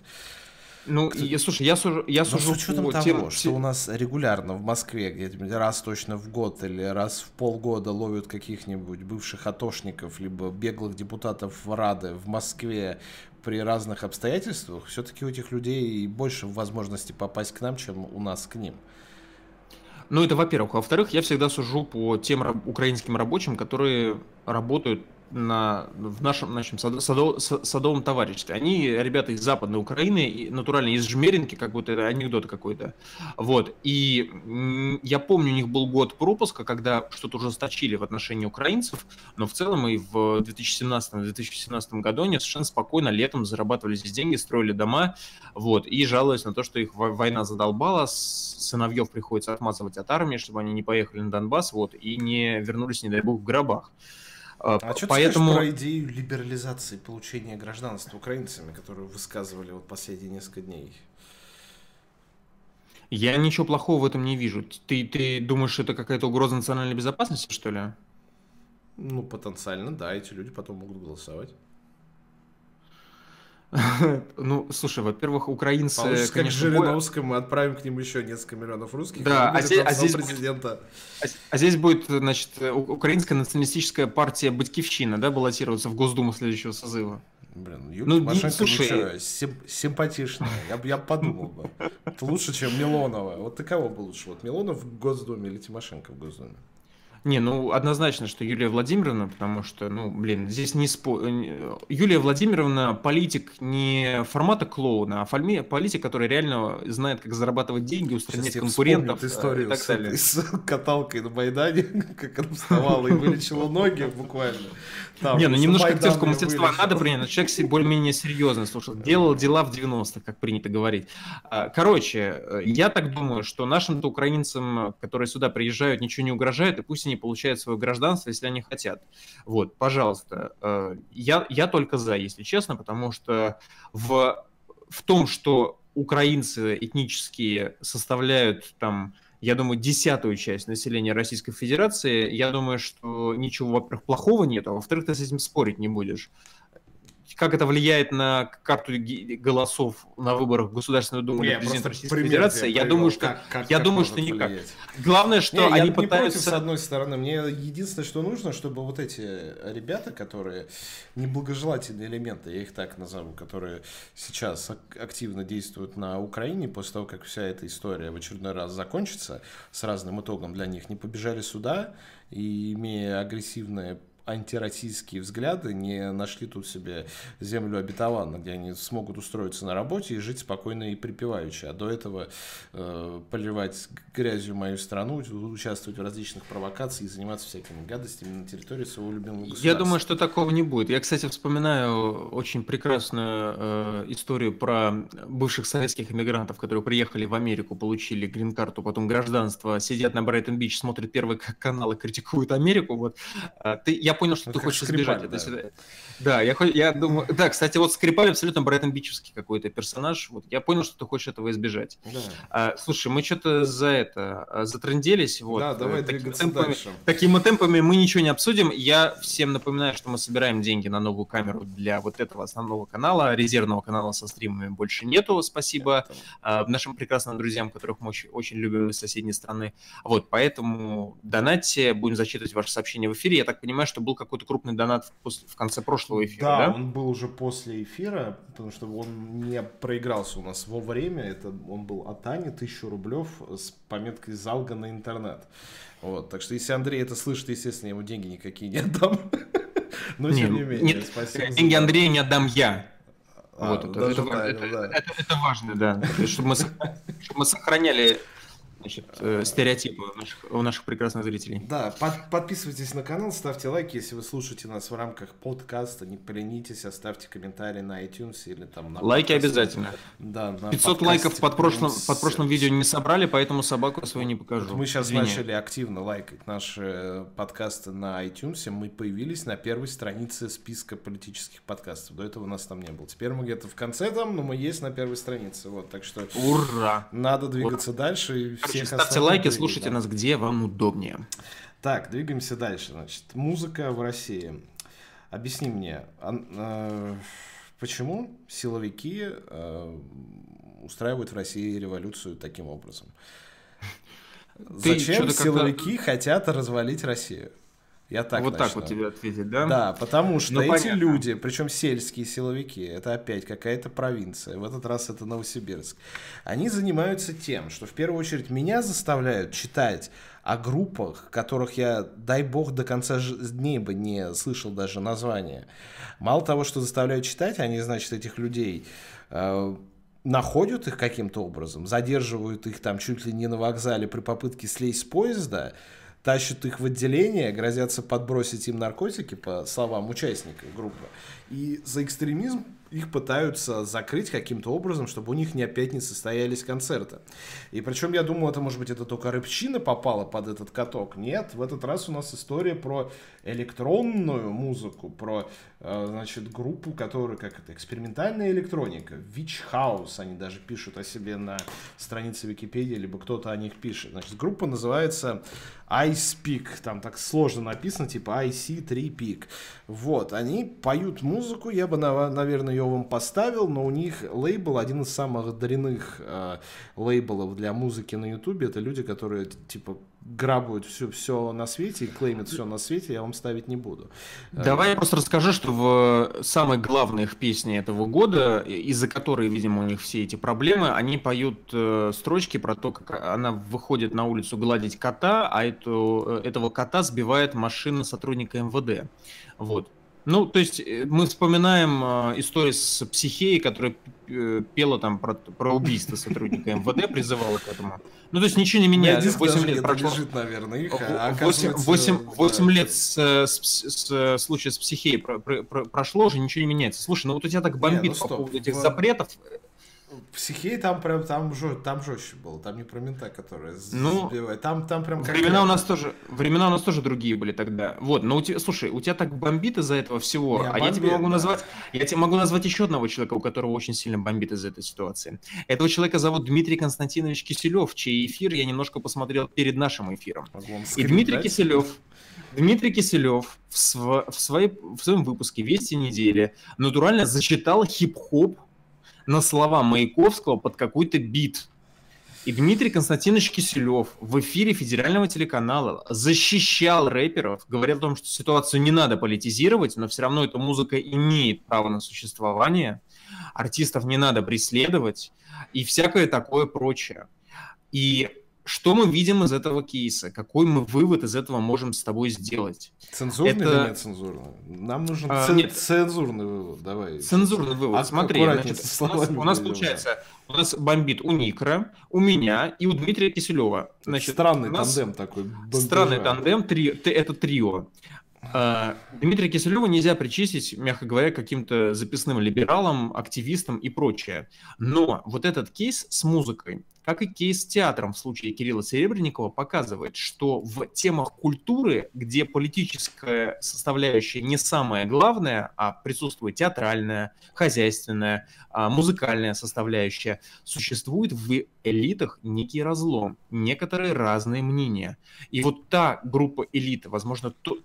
Ну, Кто... я, слушай, я сужу, я сужу с учетом по того, тем... что у нас регулярно в Москве где-нибудь раз точно в год или раз в полгода ловят каких-нибудь бывших атошников, либо беглых депутатов Рады в Москве при разных обстоятельствах, все-таки у этих людей больше возможности попасть к нам, чем у нас к ним. Ну, это во-первых. Во-вторых, я всегда сужу по тем украинским рабочим, которые работают на, в нашем, нашем сад, садов, садовом товариществе. Они ребята из Западной Украины, натурально из Жмеринки, как будто это анекдот какой-то. Вот. И я помню, у них был год пропуска, когда что-то уже ужесточили в отношении украинцев, но в целом и в 2017-2017 году они совершенно спокойно летом зарабатывали здесь деньги, строили дома, вот, и жалуясь на то, что их война задолбала, сыновьев приходится отмазывать от армии, чтобы они не поехали на Донбасс, вот, и не вернулись, не дай бог, в гробах. А, а что Поэтому... ты скажешь про идею либерализации получения гражданства украинцами, которую высказывали вот последние несколько дней? Я ничего плохого в этом не вижу. Ты, ты думаешь, это какая-то угроза национальной безопасности, что ли? Ну, потенциально, да, эти люди потом могут голосовать. Ну, слушай, во-первых, украинцы, Получится, конечно, как Жириновскому, мы отправим к ним еще несколько миллионов русских. Да, а здесь, а, здесь президента. Будет, а, а здесь будет, значит, украинская националистическая партия Батькивщина, да, баллотироваться в Госдуму следующего созыва. Блин, Юлия ну, Тимошенко слушай... ничего, сим, симпатичная. Я, я подумал бы. Это лучше, чем Милонова. Вот ты кого бы лучше? Вот Милонов в Госдуме или Тимошенко в Госдуме? Не, ну однозначно, что Юлия Владимировна, потому что, ну, блин, здесь не спо... Э, Юлия Владимировна политик не формата клоуна, а фольми... политик, который реально знает, как зарабатывать деньги, устранять Сейчас конкурентов историю и так с, далее. с каталкой на Майдане, как она вставала и вылечила ноги буквально. Там, не, ну немножко актерского мастерства надо принять, но человек более-менее серьезно слушал. Делал дела в 90-х, как принято говорить. А, короче, э, я так думаю, что нашим-то украинцам, которые сюда приезжают, ничего не угрожает, и пусть они получают свое гражданство, если они хотят. Вот, пожалуйста. Э, я, я только за, если честно, потому что в, в том, что украинцы этнические составляют там я думаю, десятую часть населения Российской Федерации, я думаю, что ничего, во-первых, плохого нет, а во-вторых, ты с этим спорить не будешь как это влияет на карту голосов на выборах в Государственную Думу или президента Российской Федерации, я, думаю, что, как, как, я как думаю, что никак. Влиять. Главное, что не, они я пытаются... Не против, с одной стороны, мне единственное, что нужно, чтобы вот эти ребята, которые неблагожелательные элементы, я их так назову, которые сейчас активно действуют на Украине после того, как вся эта история в очередной раз закончится с разным итогом для них, не побежали сюда и имея агрессивное антироссийские взгляды не нашли тут себе землю обетованную, где они смогут устроиться на работе и жить спокойно и припеваючи. А до этого э, поливать грязью мою страну, участвовать в различных провокациях и заниматься всякими гадостями на территории своего любимого государства. Я думаю, что такого не будет. Я, кстати, вспоминаю очень прекрасную э, историю про бывших советских иммигрантов, которые приехали в Америку, получили грин-карту, потом гражданство, сидят на Брайтон-Бич, смотрят первый канал и критикуют Америку. Вот. А ты, я понял, что ну, ты хочешь избежать. Да, это, да я, я думаю... Да, кстати, вот Скрипаль абсолютно Брайтон Бичевский какой-то персонаж. Вот я понял, что ты хочешь этого избежать. Да. А, слушай, мы что-то за это а, затрендились. Вот. Да, давай такими двигаться темпами, дальше. Такими темпами мы ничего не обсудим. Я всем напоминаю, что мы собираем деньги на новую камеру для вот этого основного канала. Резервного канала со стримами больше нету, спасибо а, нашим прекрасным друзьям, которых мы очень, очень любим из соседней страны. Вот, поэтому донатьте, будем зачитывать ваши сообщения в эфире. Я так понимаю, что был какой-то крупный донат в, конце прошлого эфира, да, да? он был уже после эфира, потому что он не проигрался у нас во время. Это он был от Ани, тысячу рублев с пометкой «Залга на интернет». Вот, так что если Андрей это слышит, естественно, я ему деньги никакие не отдам. Но тем не, менее, нет, спасибо. Деньги. Андрея не отдам я. А, вот, это, это, это, это, это важно, да. Чтобы мы, чтобы мы сохраняли значит, э, стереотипы у наших, у наших прекрасных зрителей. Да, под, подписывайтесь на канал, ставьте лайки, если вы слушаете нас в рамках подкаста, не поленитесь, оставьте комментарий на iTunes или там на Лайки подкасте. обязательно. Да, на 500 лайков под прошлым, под прошлым видео не собрали, поэтому собаку свою не покажу. Вот мы сейчас Извини. начали активно лайкать наши подкасты на iTunes, мы появились на первой странице списка политических подкастов. До этого у нас там не было. Теперь мы где-то в конце там, но мы есть на первой странице. Вот, так что Ура! Надо двигаться Ура. дальше. И Короче, ставьте лайки, слушайте да. нас где вам удобнее. Так, двигаемся дальше. Значит, музыка в России. Объясни мне, а, э, почему силовики э, устраивают в России революцию таким образом? Ты Зачем силовики хотят развалить Россию? Я так Вот начну. так вот тебе ответить, да? Да, потому что ну, эти понятно. люди, причем сельские силовики, это опять какая-то провинция, в этот раз это Новосибирск, они занимаются тем, что в первую очередь меня заставляют читать о группах, которых я, дай бог, до конца дней бы не слышал даже названия. Мало того, что заставляют читать, они, значит, этих людей э, находят их каким-то образом, задерживают их там чуть ли не на вокзале при попытке слезть с поезда, тащат их в отделение, грозятся подбросить им наркотики, по словам участников группы. И за экстремизм их пытаются закрыть каким-то образом, чтобы у них не опять не состоялись концерты. И причем я думал, это может быть это только рыбчина попала под этот каток. Нет, в этот раз у нас история про электронную музыку, про, э, значит, группу, которая, как это, экспериментальная электроника, Witch House, они даже пишут о себе на странице Википедии, либо кто-то о них пишет. Значит, группа называется Ice Peak, там так сложно написано, типа IC3 Peak. Вот, они поют музыку, я бы, наверное, ее вам поставил, но у них лейбл, один из самых дрянных э, лейблов для музыки на ютубе, это люди, которые, типа, грабуют все, все на свете и клеймят все на свете, я вам ставить не буду. Давай я просто расскажу, что в самой главной их песне этого года, из-за которой, видимо, у них все эти проблемы, они поют э, строчки про то, как она выходит на улицу гладить кота, а эту, э, этого кота сбивает машина сотрудника МВД. Вот. Ну, то есть э, мы вспоминаем э, историю с психеей, которая э, пела там про, про убийство сотрудника МВД, призывала к этому. Ну, то есть ничего не меняется. 8 лет прошло. Лежит, наверное, их, а 8, 8, 8 лет с, с, с, с случая с психеей про, про, про, прошло, уже ничего не меняется. Слушай, ну вот у тебя так бомбит не, ну, по поводу этих запретов. Психей там прям там, жё, там жестче было, там не про мента, которые ну, сбивают. Там, там прям времена у нас тоже времена у нас тоже другие были тогда. Вот, но у тебя, слушай, у тебя так бомбит из-за этого всего, я а бомбит, я тебе могу да. назвать, я тебе могу назвать еще одного человека, у которого очень сильно бомбит из-за этой ситуации. Этого человека зовут Дмитрий Константинович Киселев, чей эфир я немножко посмотрел перед нашим эфиром. И Дмитрий дать? Киселев, Дмитрий Киселев в, св- в, своей, в своем выпуске «Вести недели» натурально зачитал хип-хоп на слова Маяковского под какой-то бит. И Дмитрий Константинович Киселев в эфире федерального телеканала защищал рэперов, говорил о том, что ситуацию не надо политизировать, но все равно эта музыка имеет право на существование, артистов не надо преследовать и всякое такое прочее. И что мы видим из этого кейса? Какой мы вывод из этого можем с тобой сделать? Цензурный Это... или нет цензурный? Нам нужен а, ц... нет. цензурный вывод, давай. Цензурный вывод, а, смотри, значит, у нас, у нас получается, у нас бомбит у Никра, у меня и у Дмитрия Киселева. Значит, странный тандем такой. Бомбежа. Странный тандем, три, это трио. А, Дмитрия Киселева нельзя причислить, мягко говоря, каким-то записным либералам, активистам и прочее. Но вот этот кейс с музыкой, как и кейс с театром в случае Кирилла Серебренникова, показывает, что в темах культуры, где политическая составляющая не самая главная, а присутствует театральная, хозяйственная, а, музыкальная составляющая, существует в элитах некий разлом, некоторые разные мнения. И вот та группа элиты, возможно, то,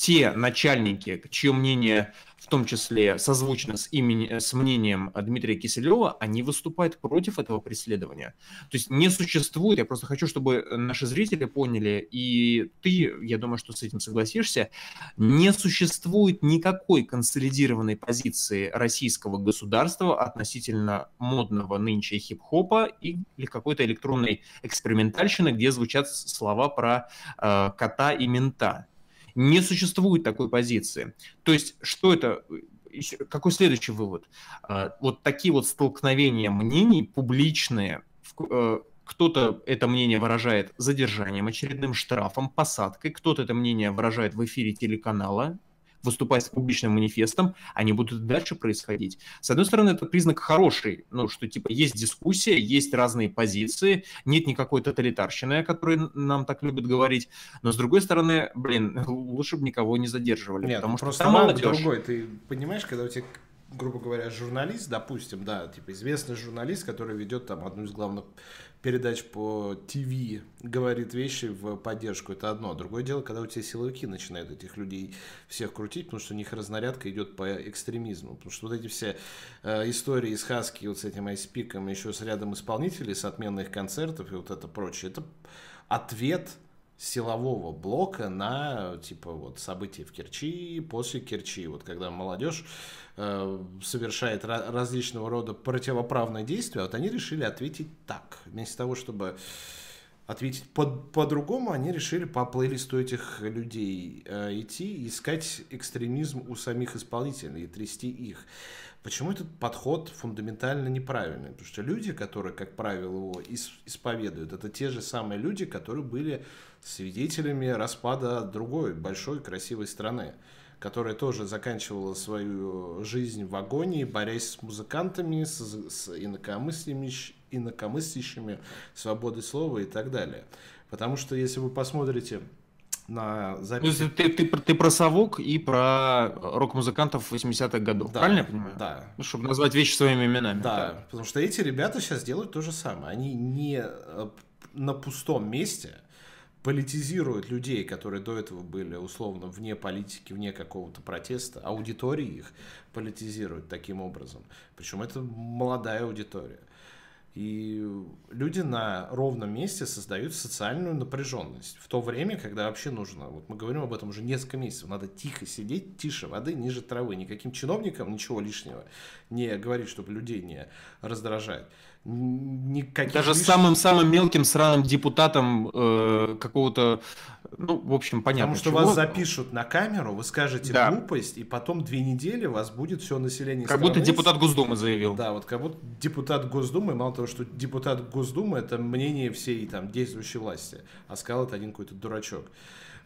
те начальники, чье мнение в том числе созвучно с, имени, с мнением Дмитрия Киселева, они выступают против этого преследования. То есть не существует, я просто хочу, чтобы наши зрители поняли, и ты, я думаю, что с этим согласишься, не существует никакой консолидированной позиции российского государства относительно модного нынче хип-хопа или какой-то электронной экспериментальщины, где звучат слова про э, кота и мента. Не существует такой позиции. То есть, что это? Какой следующий вывод? А, вот такие вот столкновения мнений публичные, э, кто-то это мнение выражает задержанием, очередным штрафом, посадкой, кто-то это мнение выражает в эфире телеканала, выступать с публичным манифестом, они будут дальше происходить. С одной стороны, это признак хороший, ну, что, типа, есть дискуссия, есть разные позиции, нет никакой тоталитарщины, о которой нам так любят говорить, но, с другой стороны, блин, лучше бы никого не задерживали, нет, потому что там молодежь... другой, ты понимаешь, когда у тебя грубо говоря, журналист, допустим, да, типа известный журналист, который ведет там одну из главных передач по ТВ говорит вещи в поддержку, это одно. Другое дело, когда у тебя силовики начинают этих людей всех крутить, потому что у них разнарядка идет по экстремизму. Потому что вот эти все э, истории с Хаски, вот с этим айспиком, еще с рядом исполнителей, с отменных концертов и вот это прочее, это ответ силового блока на типа вот события в Керчи, после Керчи, вот когда молодежь э, совершает различного рода противоправные действия, вот они решили ответить так, вместо того, чтобы ответить по- по-другому, они решили по плейлисту этих людей э, идти, искать экстремизм у самих исполнителей и трясти их. Почему этот подход фундаментально неправильный? Потому что люди, которые, как правило, его исповедуют, это те же самые люди, которые были свидетелями распада другой большой красивой страны, которая тоже заканчивала свою жизнь в агонии, борясь с музыкантами, с, с инакомыслящими, инакомыслящими, свободой слова и так далее. Потому что если вы посмотрите на записи... Ну, ты, ты, ты про совок и про рок-музыкантов 80-х годов, да, правильно я понимаю? Да. Ну, чтобы назвать вещи своими именами. Да, да, потому что эти ребята сейчас делают то же самое. Они не э, на пустом месте политизирует людей, которые до этого были условно вне политики, вне какого-то протеста, аудитории их политизируют таким образом. Причем это молодая аудитория. И люди на ровном месте создают социальную напряженность. В то время, когда вообще нужно, вот мы говорим об этом уже несколько месяцев, надо тихо сидеть, тише воды, ниже травы. Никаким чиновникам ничего лишнего не говорить, чтобы людей не раздражать никаких... Даже лишних... самым-самым мелким сраным депутатом э, какого-то, ну, в общем, понятно. Потому что чего. вас запишут на камеру, вы скажете да. глупость, и потом две недели вас будет все население Как страны... будто депутат Госдумы заявил. Да, вот как будто депутат Госдумы, мало того, что депутат Госдумы, это мнение всей там действующей власти, а сказал это один какой-то дурачок.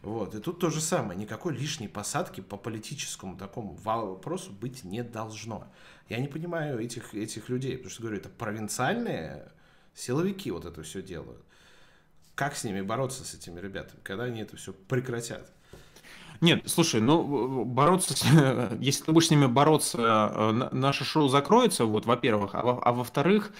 Вот. И тут то же самое. Никакой лишней посадки по политическому такому вопросу быть не должно. Я не понимаю этих, этих людей, потому что, говорю, это провинциальные силовики вот это все делают. Как с ними бороться, с этими ребятами, когда они это все прекратят? Нет, слушай, ну, бороться, если ты будешь с ними бороться, э, наше шоу закроется, вот, во-первых, а, во- а во-вторых,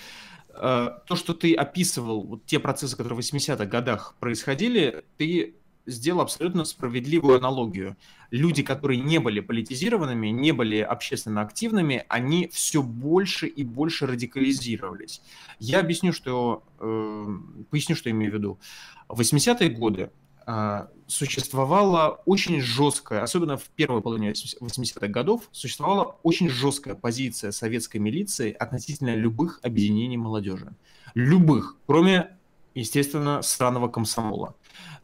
э, то, что ты описывал, вот те процессы, которые в 80-х годах происходили, ты сделал абсолютно справедливую аналогию. Люди, которые не были политизированными, не были общественно активными, они все больше и больше радикализировались. Я объясню, что, э, поясню, что имею в виду. В 80-е годы э, существовала очень жесткая, особенно в первой половине 80-х годов, существовала очень жесткая позиция советской милиции относительно любых объединений молодежи. Любых, кроме, естественно, странного комсомола.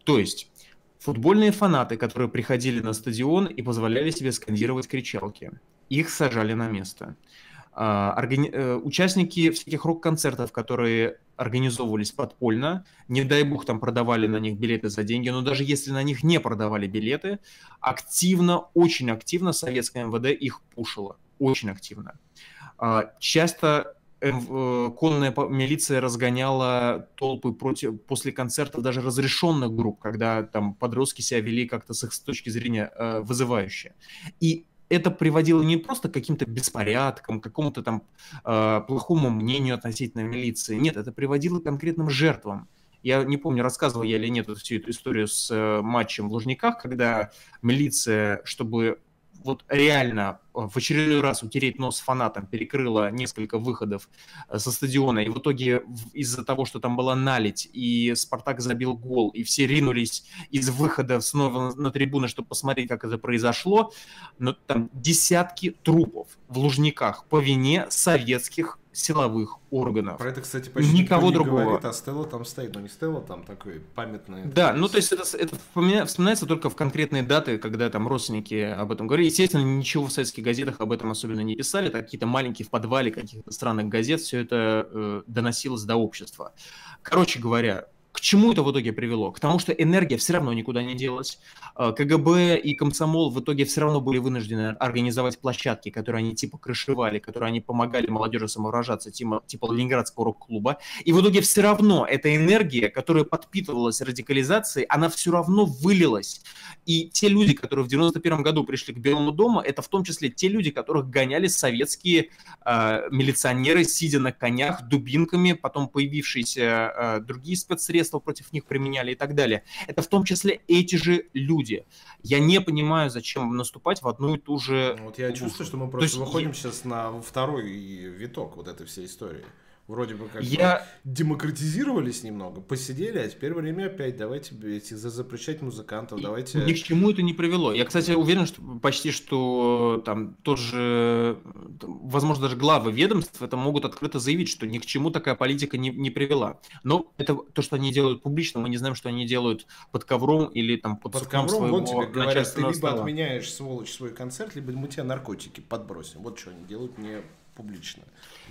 То есть Футбольные фанаты, которые приходили на стадион и позволяли себе скандировать кричалки. Их сажали на место. А, органи... Э, участники всяких рок-концертов, которые организовывались подпольно, не дай бог там продавали на них билеты за деньги, но даже если на них не продавали билеты, активно, очень активно советское МВД их пушило. Очень активно. А, часто конная милиция разгоняла толпы против, после концертов даже разрешенных групп, когда там подростки себя вели как-то с их точки зрения э, вызывающе. И это приводило не просто к каким-то беспорядкам, к какому-то там э, плохому мнению относительно милиции. Нет, это приводило к конкретным жертвам. Я не помню, рассказывал я или нет всю эту историю с э, матчем в Лужниках, когда милиция, чтобы вот реально э, в очередной раз утереть нос фанатам перекрыла несколько выходов э, со стадиона, и в итоге из-за того, что там была налить, и Спартак забил гол, и все ринулись из выхода снова на трибуны, чтобы посмотреть, как это произошло, но там десятки трупов в Лужниках по вине советских силовых органов. Про это, кстати, почти никого никто не другого. говорит, а Стелла там стоит. Но не Стелла там такой памятный. Да, ну то есть это, это вспоминается только в конкретные даты, когда там родственники об этом говорили. Естественно, ничего в советских газетах об этом особенно не писали. Это какие-то маленькие в подвале каких-то странных газет все это э, доносилось до общества. Короче говоря, к чему это в итоге привело? К тому, что энергия все равно никуда не делась. А, КГБ и комсомол в итоге все равно были вынуждены организовать площадки, которые они типа крышевали, которые они помогали молодежи самовыражаться, типа, типа Ленинградского рок-клуба. И в итоге все равно эта энергия, которая подпитывалась радикализацией, она все равно вылилась. И те люди, которые в 91 году пришли к Белому дому, это в том числе те люди, которых гоняли советские э, милиционеры, сидя на конях, дубинками, потом появившиеся э, другие спецсредства, средства против них применяли и так далее. Это в том числе эти же люди. Я не понимаю, зачем наступать в одну и ту же... Вот я чувствую, что мы просто есть... выходим сейчас на второй виток вот этой всей истории. Вроде бы как я... демократизировались немного, посидели, а теперь время опять, давайте эти, запрещать музыкантов, давайте... Ни к чему это не привело. Я, кстати, уверен, что почти что там тоже, возможно, даже главы ведомств это могут открыто заявить, что ни к чему такая политика не, не привела. Но это то, что они делают публично, мы не знаем, что они делают под ковром или там под, под ковром, своего вот тебе говорят, ты либо стола. отменяешь, сволочь, свой концерт, либо мы тебе наркотики подбросим. Вот что они делают не публично.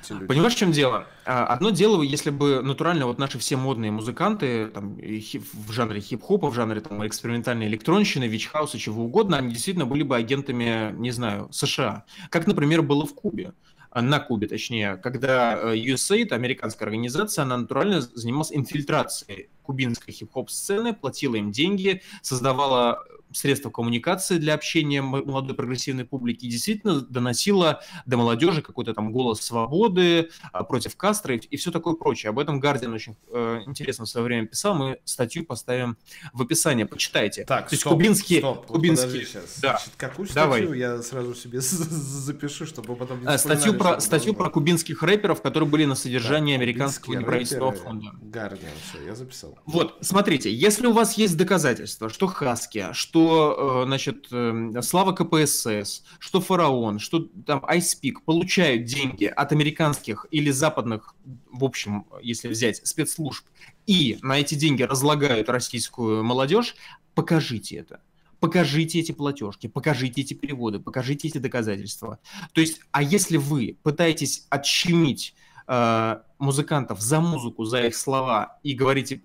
Понимаешь, в чем дело? А, одно дело, если бы натурально вот наши все модные музыканты там, в жанре хип-хопа, в жанре там, экспериментальной электронщины, вич-хауса, чего угодно, они действительно были бы агентами, не знаю, США. Как, например, было в Кубе на Кубе, точнее, когда э, USAID, американская организация, она натурально занималась инфильтрацией кубинской хип-хоп сцены, платила им деньги, создавала средство коммуникации для общения молодой прогрессивной публики действительно доносила до молодежи какой-то там голос свободы а, против Кастро и, и все такое прочее. Об этом Гардиан очень э, интересно в свое время писал. Мы статью поставим в описании. Почитайте. Так, То есть стоп, кубинские, стоп, кубинские... сейчас. Да. Значит, какую статью Давай. я сразу себе запишу, чтобы потом не А, Статью про, статью было. про кубинских рэперов, которые были на содержании Так, американского неправительственного фонда. Гардиан, все, я записал. Вот, смотрите, если у вас есть доказательства, что Хаски, что, э, значит, э, Слава КПСС, что Фараон, что там Айспик получают деньги от американских или западных, в общем, если взять, спецслужб, и на эти деньги разлагают российскую молодежь, покажите это. Покажите эти платежки, покажите эти переводы, покажите эти доказательства. То есть, а если вы пытаетесь отщемить э, музыкантов за музыку, за их слова и говорите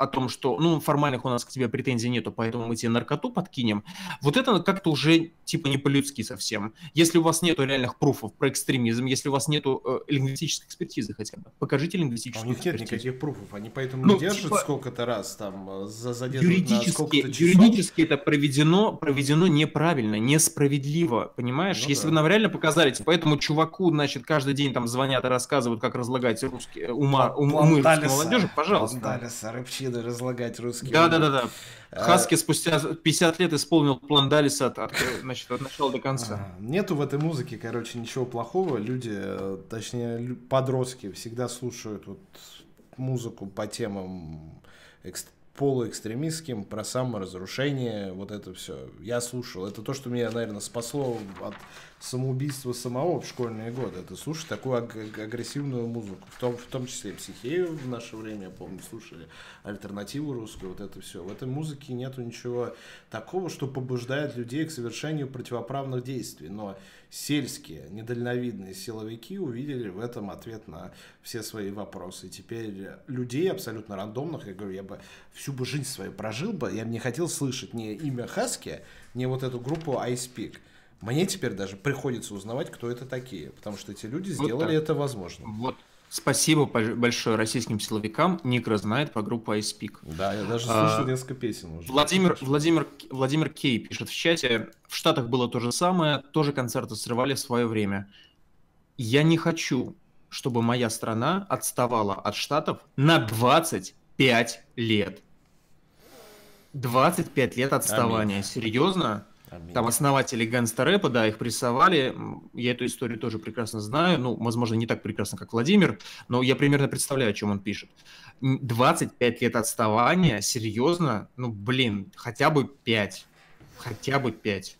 о том, что, ну, формальных у нас к тебе претензий нету, поэтому мы тебе наркоту подкинем, вот это как-то уже типа не по-людски совсем. Если у вас нету реальных пруфов про экстремизм, если у вас нету э, лингвистической экспертизы хотя бы, покажите А у лингвистическую них нет экспертизу. никаких пруфов, они поэтому Ну, держат типа, сколько-то раз там э, за задерживают на Юридически, сколько-то часов. юридически это проведено, проведено неправильно, несправедливо, понимаешь? Ну Если да. вы нам реально показали, типа, этому чуваку, значит, каждый день там звонят и рассказывают, как разлагать русские ума, ум- умы молодежи, пожалуйста. Планталиса, рыбчины, разлагать русские. Да, да, да, да. А, Хаски спустя 50 лет исполнил план Далиса от, от, значит, от начала до конца. А, Нету в этой музыке, короче, ничего плохого. Люди, точнее, подростки всегда слушают вот музыку по темам экс- полуэкстремистским, про саморазрушение, вот это все. Я слушал. Это то, что меня, наверное, спасло от самоубийства самого в школьные годы. Это слушать такую аг- аг- агрессивную музыку. В том, в том числе психею в наше время, я помню, слушали альтернативу русскую, вот это все. В этой музыке нету ничего такого, что побуждает людей к совершению противоправных действий. Но сельские, недальновидные силовики увидели в этом ответ на все свои вопросы. И теперь людей абсолютно рандомных, я говорю, я бы всю бы жизнь свою прожил бы, я бы не хотел слышать ни имя Хаски, ни вот эту группу Ice Peak. Мне теперь даже приходится узнавать, кто это такие, потому что эти люди Вот сделали так. это возможным. Вот. Спасибо большое российским силовикам. Никра знает по группу iSpeak. Да, я даже А, слышал несколько песен уже. Владимир, Владимир, Владимир Кей пишет в чате, в Штатах было то же самое, тоже концерты срывали в свое время. Я не хочу, чтобы моя страна отставала от Штатов на 25 лет. 25 лет отставания. Серьезно? Аминь. Там основатели гангста-рэпа, да, их прессовали. Я эту историю тоже прекрасно знаю. Ну, возможно, не так прекрасно, как Владимир, но я примерно представляю, о чем он пишет. М, 25 лет отставания, серьезно? Ну, блин, хотя бы 5. Хотя бы 5.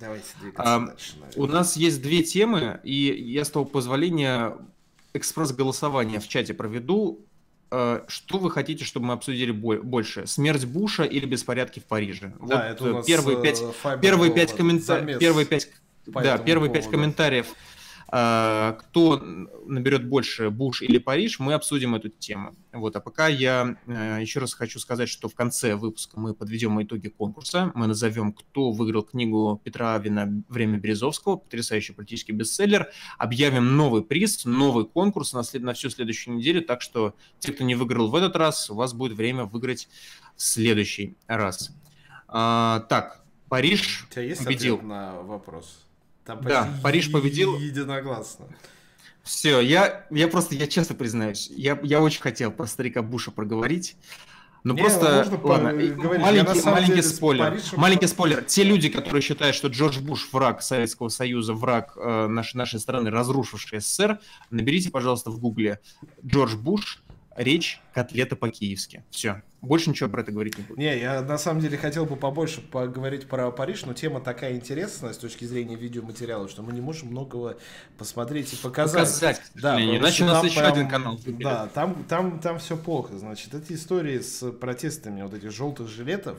Давайте двигаться А, дальше. наверное. У нас есть две темы, и я с того позволения экспресс-голосование в чате проведу. Э, Что вы хотите, чтобы мы обсудили бо- больше? Смерть Буша или беспорядки в Париже? Да, вот это у э, нас, первые э, пять Первые пять, коммента- первые пять, да, первые пять комментариев, кто наберет больше, Буш или Париж, мы обсудим эту тему. Вот, а пока я э, еще раз хочу сказать, что в конце выпуска мы подведем итоги конкурса. Мы назовем, кто выиграл книгу Петра Авина «Время Березовского», потрясающий политический бестселлер. Объявим новый приз, новый конкурс на, след- на всю следующую неделю. Так что те, кто не выиграл в этот раз, у вас будет время выиграть в следующий раз. А, так, Париж победил. на вопрос? Там Да, Париж победил. Единогласно. Все, я, я просто, я честно признаюсь, я, я очень хотел про старика Буша проговорить. Ну Не, просто, можно ладно, говорить. На маленький, маленький деле спойлер. Парижем- Маленький спойлер. Те люди, которые считают, что Джордж Буш враг Советского Союза, враг э, наш- нашей страны, разрушивший СССР, наберите, пожалуйста, в гугле Джордж Буш, речь котлета по-киевски. Все. Больше ничего про это говорить не буду. Не, я на самом деле хотел бы побольше поговорить про Париж, но тема такая интересная с точки зрения видеоматериала, что мы не можем многого посмотреть и показать. Показать, Да, Иначе у нас еще прям- один канал. Да, там, там, там все плохо. Значит, эти истории с протестами вот этих желтых жилетов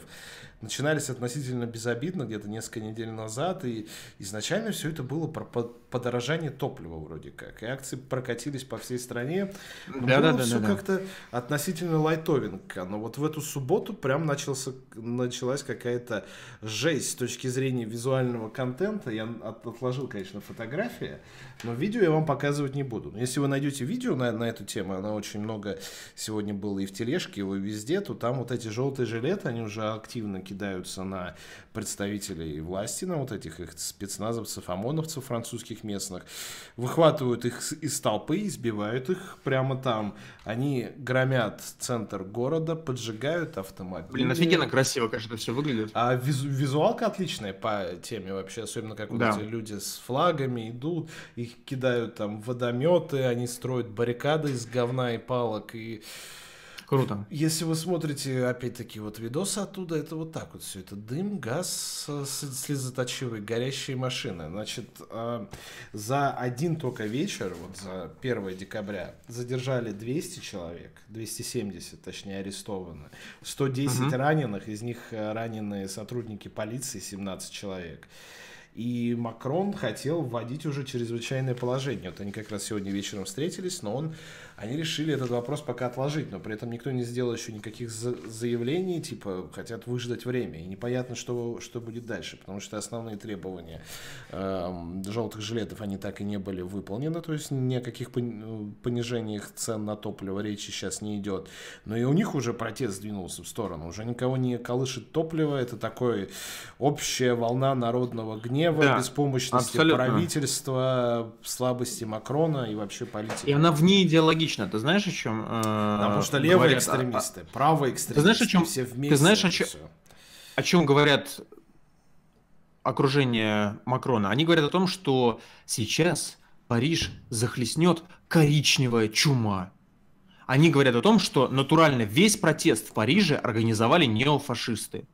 начинались относительно безобидно, где-то несколько недель назад, и изначально все это было про по- подорожание топлива вроде как. И акции прокатились по всей стране. Но Да, было да, да, все да, да. как-то относительно лайтовенько. Но вот в эту субботу прям начался, началась какая-то жесть с точки зрения визуального контента. Я отложил, конечно, фотографии, но видео я вам показывать не буду. Но если вы найдете видео на, на эту тему, она очень много сегодня было и в тележке, и везде, то там вот эти желтые жилеты, они уже активно кидаются на представителей власти, на вот этих их спецназовцев, ОМОНовцев французских местных, выхватывают их из толпы, избивают их прямо там. Они громят центр города, поджигают автомобили. Блин, офигенно красиво, конечно, все выглядит. А визу визуалка отличная по теме вообще, особенно как вот да. эти люди с флагами идут, их кидают там водометы, они строят баррикады из говна и палок, и Круто. Если вы смотрите, опять-таки, вот видосы оттуда, это вот так вот все. Это дым, газ слезоточивый, горящие машины. Значит, а, за один только вечер, вот за 1 декабря, задержали 200 человек, 270, точнее, арестованы. 110 угу. раненых, из них э, раненые сотрудники полиции, 17 человек. И Макрон хотел вводить уже чрезвычайное положение. Вот они как раз сегодня вечером встретились, но он они решили этот вопрос пока отложить, но при этом никто не сделал еще никаких заявлений, типа хотят выждать время. И непонятно, что, что будет дальше, потому что основные требования э, желтых жилетов, они так и не были выполнены, то есть ни о каких понижениях цен на топливо речи сейчас не идет. Но и у них уже протест сдвинулся в сторону, уже никого не колышет топливо, это такой общая волна народного гнева, да, беспомощности абсолютно. правительства, слабости Макрона и вообще политики. И она вне идеологии логично. Ты знаешь, о чем? Э, Потому что левые говорят, экстремисты, а, правые экстремисты, ты знаешь, о чем, все вместе. Ты знаешь, о чем, о чем говорят окружение Макрона? Они говорят о том, что сейчас Париж захлестнет коричневая чума. Они говорят о том, что натурально весь протест в Париже организовали неофашисты.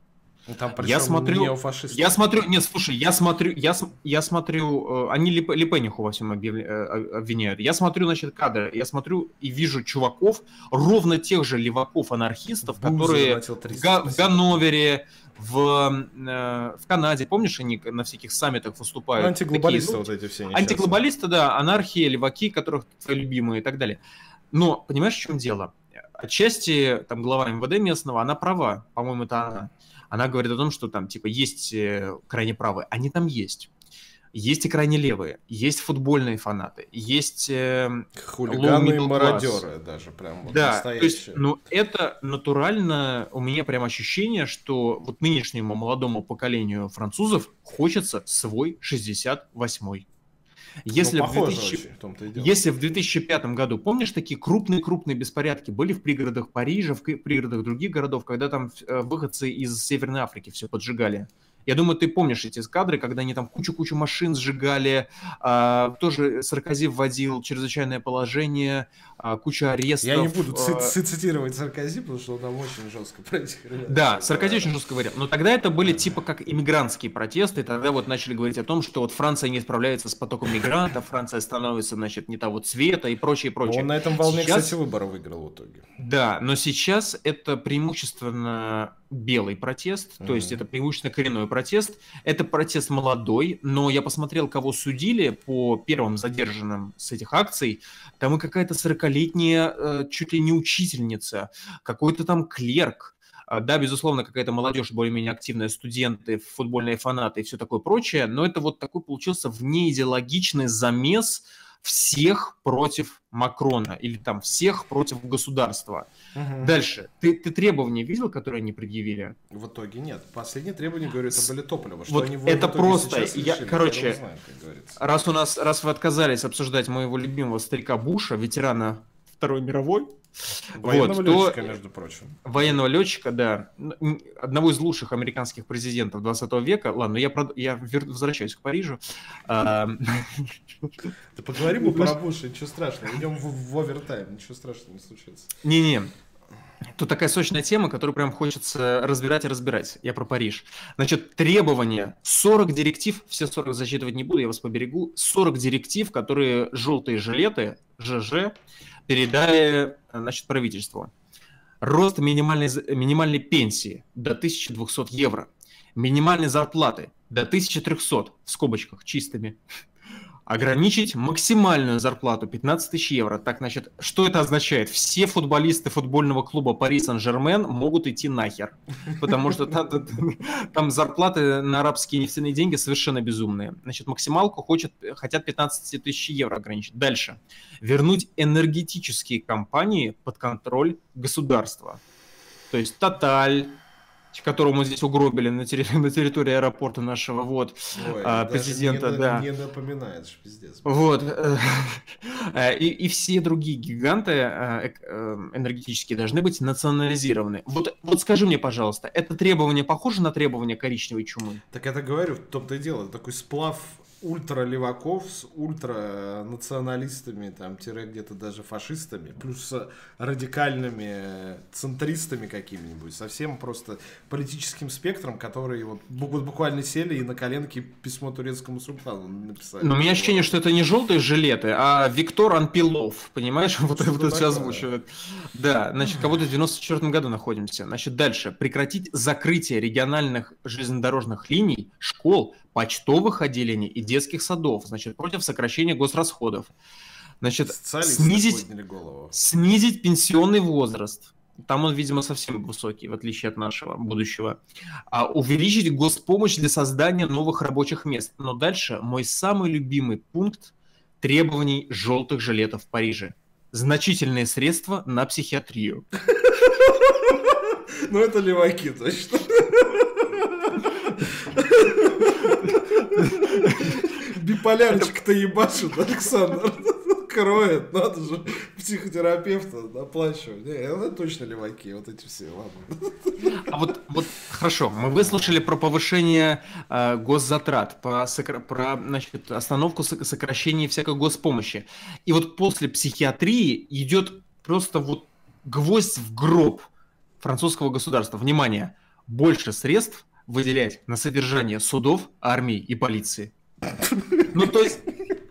Ну, там я смотрю, я смотрю, нет, слушай, я смотрю, я, я смотрю, э, они Лип, Липениху во всем э, обвиняют. Я смотрю, значит, кадры, я смотрю и вижу чуваков, ровно тех же леваков-анархистов, которые в, Га, в Ганновере, в, э, в Канаде, помнишь, они на всяких саммитах выступают? Ну, антиглобалисты такие, ну, вот эти все. Антиглобалисты, да, анархия, леваки, которых твои любимые и так далее. Но, понимаешь, в чем дело? Отчасти, там, глава МВД местного, она права, по-моему, это она она говорит о том, что там, типа, есть э, крайне правые, они там есть. Есть и крайне левые, есть футбольные фанаты, есть э, хулиганы и мародеры даже прям вот Да, настоящие. то есть, ну это натурально, у меня прям ощущение, что вот нынешнему молодому поколению французов хочется свой 68-й. Если, ну, в 2000... очень, в Если в 2005 году, помнишь, такие крупные-крупные беспорядки были в пригородах Парижа, в пригородах других городов, когда там э, выходцы из Северной Африки все поджигали? Я думаю, ты помнишь эти кадры, когда они там кучу-кучу машин сжигали, а, тоже Саркози вводил чрезвычайное положение, а, куча арестов. Я не буду а... цитировать Саркози, потому что он там очень жестко про этих Да, Саркози очень жестко говорил. Но тогда это были типа как иммигрантские протесты, и тогда вот начали говорить о том, что вот Франция не справляется с потоком мигрантов, Франция становится, значит, не того цвета и прочее, прочее. Он на этом волне, сейчас... кстати, выборы выиграл в итоге. Да, но сейчас это преимущественно белый протест, mm-hmm. то есть это преимущественно коренной протест. Это протест молодой, но я посмотрел, кого судили по первым задержанным с этих акций. Там и какая-то 40-летняя, э, чуть ли не учительница, какой-то там клерк, а, да, безусловно, какая-то молодежь, более-менее активная, студенты, футбольные фанаты и все такое прочее, но это вот такой получился внеидеологичный замес всех против Макрона или там всех против государства.Угу. Дальше. Ты, ты требования видел, которые они предъявили? В итоге нет. Последние требования, говорю, это были топливо. Что вот они это просто. Я, короче, знаю, раз у нас, раз вы отказались обсуждать моего любимого старика Буша, ветерана Второй мировой, Военного вот, летчика, то... между прочим. Военного летчика, да. Одного из лучших американских президентов 20 века. Ладно, я, прод... я возвращаюсь к Парижу. Да поговорим мы про Буша, ничего страшного. Идем в овертайм, ничего страшного не случится. Не-не, Тут такая сочная тема, которую прям хочется разбирать и разбирать. Я про Париж. Значит, требования. 40 директив, все 40 зачитывать не буду, я вас поберегу. 40 директив, которые желтые жилеты, ЖЖ, передали значит, правительству. Рост минимальной, минимальной пенсии до 1200 евро. Минимальной зарплаты до 1300, в скобочках, чистыми. Ограничить максимальную зарплату 15 тысяч евро. Так, значит, что это означает? Все футболисты футбольного клуба Пари Сен-Жермен могут идти нахер, потому что там, там зарплаты на арабские нефтяные деньги совершенно безумные. Значит, максималку хочет, хотят 15 тысяч евро ограничить. Дальше. Вернуть энергетические компании под контроль государства. То есть Тоталь, которого мы здесь угробили на, терри- на территории аэропорта нашего, вот, Ой, а, президента, не, да. Не напоминаешь, пиздец. Вот. Э, и, и все другие гиганты э, э, энергетические должны быть национализированы. Вот, вот скажи мне, пожалуйста, это требование похоже на требование коричневой чумы? Так это говорю, в том-то и дело, такой сплав ультра-леваков с ультра-националистами, там, тире где-то даже фашистами, плюс радикальными центристами какими-нибудь, совсем просто политическим спектром, которые вот буквально сели и на коленке письмо турецкому султану написали. Но у меня ощущение, что это не желтые жилеты, а Виктор Анпилов, понимаешь, вот это вот все озвучивает. Да, значит, как будто в 94 году находимся. Значит, дальше. Прекратить закрытие региональных железнодорожных линий, школ, почтовых отделений и детских садов, значит, против сокращения госрасходов. Значит, снизить, снизить пенсионный возраст. Там он, видимо, совсем высокий, в отличие от нашего будущего. А увеличить госпомощь для создания новых рабочих мест. Но дальше мой самый любимый пункт требований желтых жилетов в Париже. Значительные средства на психиатрию. Ну, это леваки точно. Биполярчик-то ебашит, Александр. Кроет, надо же психотерапевта доплачивать. Не, это точно леваки, вот эти все, ладно. А вот, вот хорошо, мы выслушали про повышение э, госзатрат, про, про значит, остановку сокращения всякой госпомощи. И вот после психиатрии идет просто вот гвоздь в гроб французского государства. Внимание, больше средств выделять на содержание судов, армии и полиции. Ну, то есть,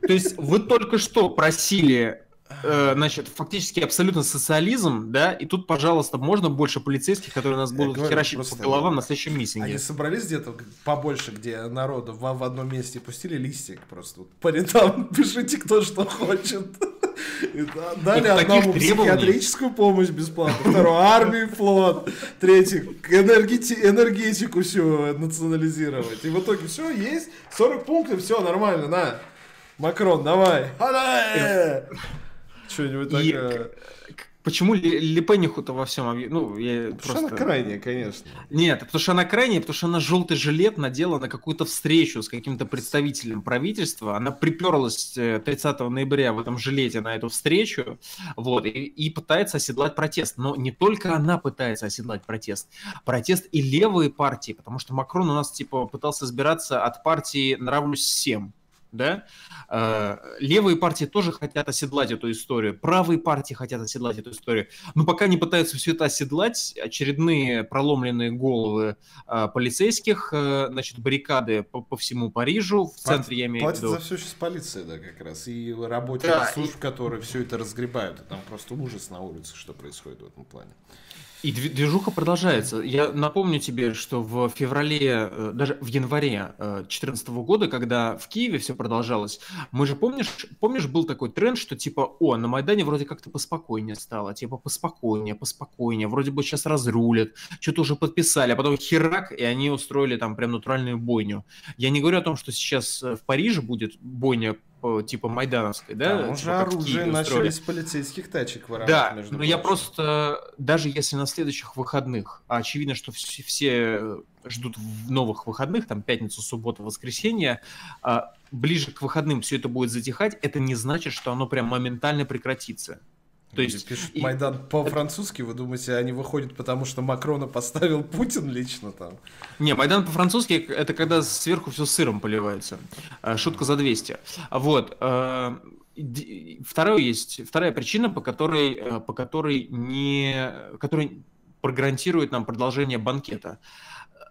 то есть вы только что просили э, значит, фактически абсолютно социализм, да, и тут, пожалуйста, можно больше полицейских, которые нас будут херачить по головам на следующем миссинге. Они собрались где-то побольше, где народу в, в одном месте пустили листик просто. По рядам пишите, кто что хочет. Дали одному психиатрическую помощь бесплатно, вторую армию, флот, третий энергети, энергетику всю национализировать. И в итоге все, есть 40 пунктов, все нормально, на. Макрон, давай. Что-нибудь такое. Почему Лепениху-то во всем Ну, я потому просто... что она крайняя, конечно. Нет, потому что она крайняя, потому что она желтый жилет надела на какую-то встречу с каким-то представителем правительства. Она приперлась 30 э, ноября в этом жилете на эту встречу, вот, и, и пытается оседлать протест. Но не только она пытается оседлать протест. Протест и левые партии, потому что Макрон у нас, типа, пытался избираться от партии «Нравлюсь всем» да, э, левые партии тоже хотят оседлать эту историю, правые партии хотят оседлать эту историю, но пока не пытаются все это оседлать, очередные проломленные головы э, полицейских, э, значит, баррикады по, по всему Парижу, в Плат, центре я имею в виду. Платят за все сейчас полиция, да, как раз, и работе да, служб, и... которые все это разгребают, и там просто ужас на улице, что происходит в этом плане. И движуха продолжается. Я напомню тебе, что в феврале, э, даже в январе 2014 э, года, когда в Киеве все продолжалось, мы же помнишь, помнишь, был такой тренд, что типа, о, на Майдане вроде как-то поспокойнее стало, типа поспокойнее, поспокойнее, вроде бы сейчас разрулят, что-то уже подписали, а потом херак, и они устроили там прям натуральную бойню. Я не говорю о том, что сейчас э, в Париже будет бойня типа майдановской, да? Там уже оружие начали с полицейских тачек воровать. Да, между но прочим. я просто, даже если на следующих выходных, а очевидно, что все, все ждут в новых выходных, там пятницу, субботу, воскресенье, а ближе к выходным все это будет затихать, это не значит, что оно прям моментально прекратится. То есть пишут и... Майдан по-французски, вы думаете, они выходят потому, что Макрона поставил Путин лично там? Не, Майдан по-французски это когда сверху все сыром поливается. Э, шутка за 200. Вот. Э, второе есть, вторая причина, по которой, э, по которой не, которая прогарантирует нам продолжение банкета.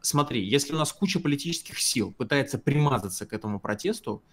Смотри, если у нас куча политических сил пытается примазаться к этому протесту,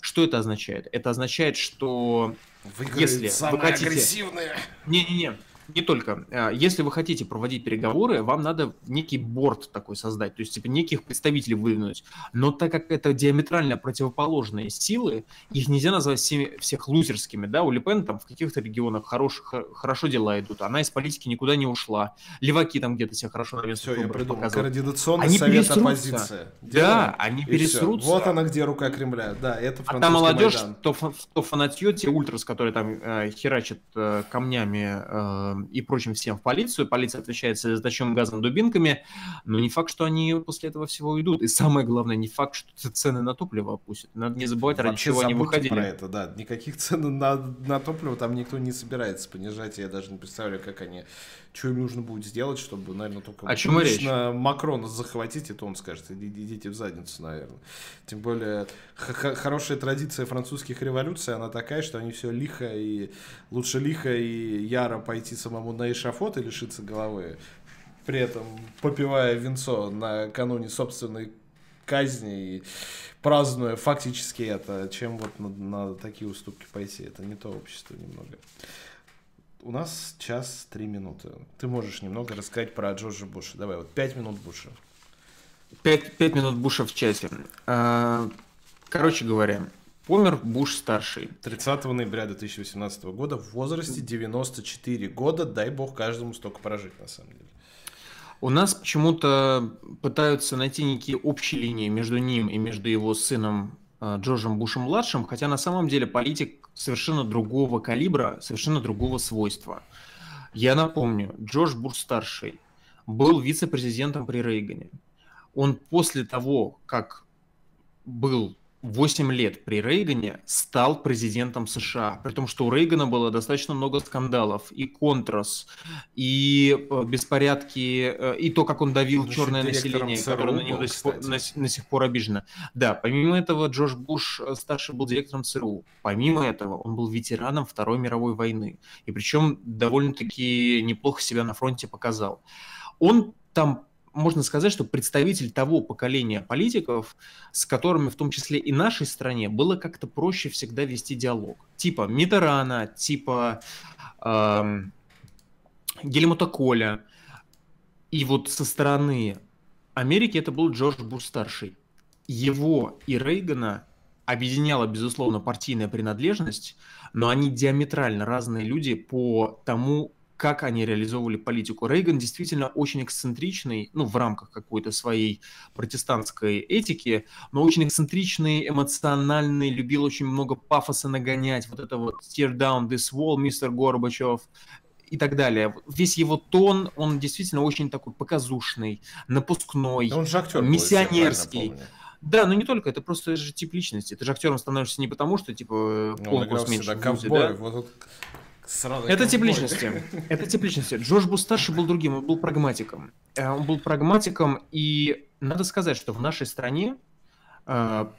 что это означает? Это означает, что Выиграет если вы хотите... агрессивные. Не-не-не. Не только. А, если вы хотите проводить переговоры, вам надо некий борт такой создать, то есть типа неких представителей выдвинуть. Но так как это диаметрально противоположные силы, их нельзя назвать всеми, всех лузерскими, да, у Лепен там в каких-то регионах хорош, хорошо дела идут, она из политики никуда не ушла, леваки там где-то себя хорошо на Все, я придумал, координационный они совет оппозиции. Да, они пересрутся. Вот она где рука Кремля, да, это А та молодежь, то, то фанатье, те ультрас, которые там э, херачат э, камнями э, и прочим всем в полицию. Полиция отвечает светочем газом, дубинками. Но не факт, что они после этого всего уйдут. И самое главное, не факт, что цены на топливо опустят. Надо не забывать, ради чего они выходили. про это, да. Никаких цен на, на топливо там никто не собирается понижать. Я даже не представляю, как они... Что им нужно будет сделать, чтобы, наверное, только... О чем речь? Макрона захватить, и то он скажет, идите в задницу, наверное. Тем более, хорошая традиция французских революций, она такая, что они все лихо и... Лучше лихо и яро пойти самому на эшафот и лишиться головы, при этом попивая венцо накануне собственной казни и празднуя фактически это, чем вот на, на такие уступки пойти. Это не то общество немного. У нас час три минуты. Ты можешь немного рассказать про Джорджа Буша. Давай, вот пять минут Буша. Пять, пять минут Буша в чате. А, короче говоря, Помер Буш-старший. 30 ноября 2018 года в возрасте 94 года. Дай бог каждому столько прожить, на самом деле. У нас почему-то пытаются найти некие общие линии между ним и между его сыном э, Джорджем Бушем-младшим, хотя на самом деле политик совершенно другого калибра, совершенно другого свойства. Я напомню, Джордж Буш-старший был вице-президентом при Рейгане. Он после того, как был 8 лет при Рейгане стал президентом США, при том, что у Рейгана было достаточно много скандалов, и контрас, и э, беспорядки, э, и то, как он давил он черное население, ЦРУ которое на него до сих, пор, на, на сих пор обижено. Да, помимо этого, Джордж Буш э, старший был директором ЦРУ. Помимо этого, он был ветераном Второй мировой войны, и причем довольно-таки неплохо себя на фронте показал. Он там можно сказать, что представитель того поколения политиков, с которыми в том числе и нашей стране было как-то проще всегда вести диалог. Типа Митерана, типа э, Гельмута Коля. И вот со стороны Америки это был Джордж Буш-старший. Его и Рейгана объединяла, безусловно, партийная принадлежность, но они диаметрально разные люди по тому, как они реализовывали политику. Рейган действительно очень эксцентричный, ну, в рамках какой-то своей протестантской этики, но очень эксцентричный, эмоциональный, любил очень много пафоса нагонять, вот это вот «tear down this wall, мистер Горбачев», и так далее. Весь его тон, он действительно очень такой показушный, напускной, он же актер миссионерский. Да, но не только, это просто же тип личности. Ты же актером становишься не потому, что типа ну, конкурс меньше. Да, ковбой, да? вот Сразу это тип личности. Это тип личности. Джордж Буш старший был другим, он был прагматиком. Э, он был прагматиком, и надо сказать, что в нашей стране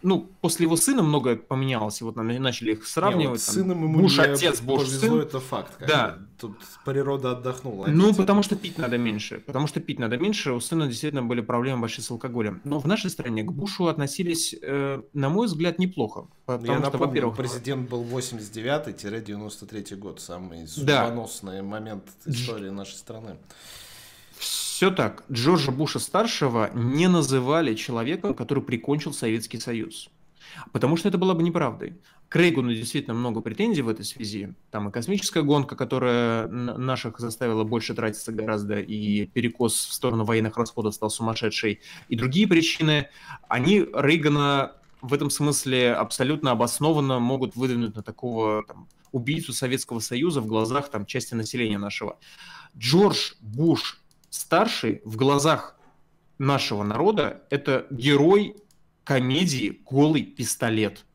ну, после его сына многое поменялось, и вот начали их сравнивать. Не, вот там, сыном ему Буш отец, повезло, сын. это факт. Да. Тут природа отдохнула. Ну, потому что пить надо меньше. Потому что пить надо меньше, у сына действительно были проблемы большие с алкоголем. Но в нашей стране к Бушу относились, э, на мой взгляд, неплохо. Потому Я что, напомню, во-первых... президент был 89-93 год, самый судьбоносный да. момент истории нашей страны. Все так. Джорджа Буша-старшего не называли человеком, который прикончил Советский Союз. Потому что это было бы неправдой. К Рейгану действительно много претензий в этой связи. Там и космическая гонка, которая наших заставила больше тратиться гораздо, и перекос в сторону военных расходов стал сумасшедший, и другие причины. Они Рейгана в этом смысле абсолютно обоснованно могут выдвинуть на такого там, убийцу Советского Союза в глазах там, части населения нашего. Джордж Буш старший в глазах нашего народа это герой комедии «Голый пистолет».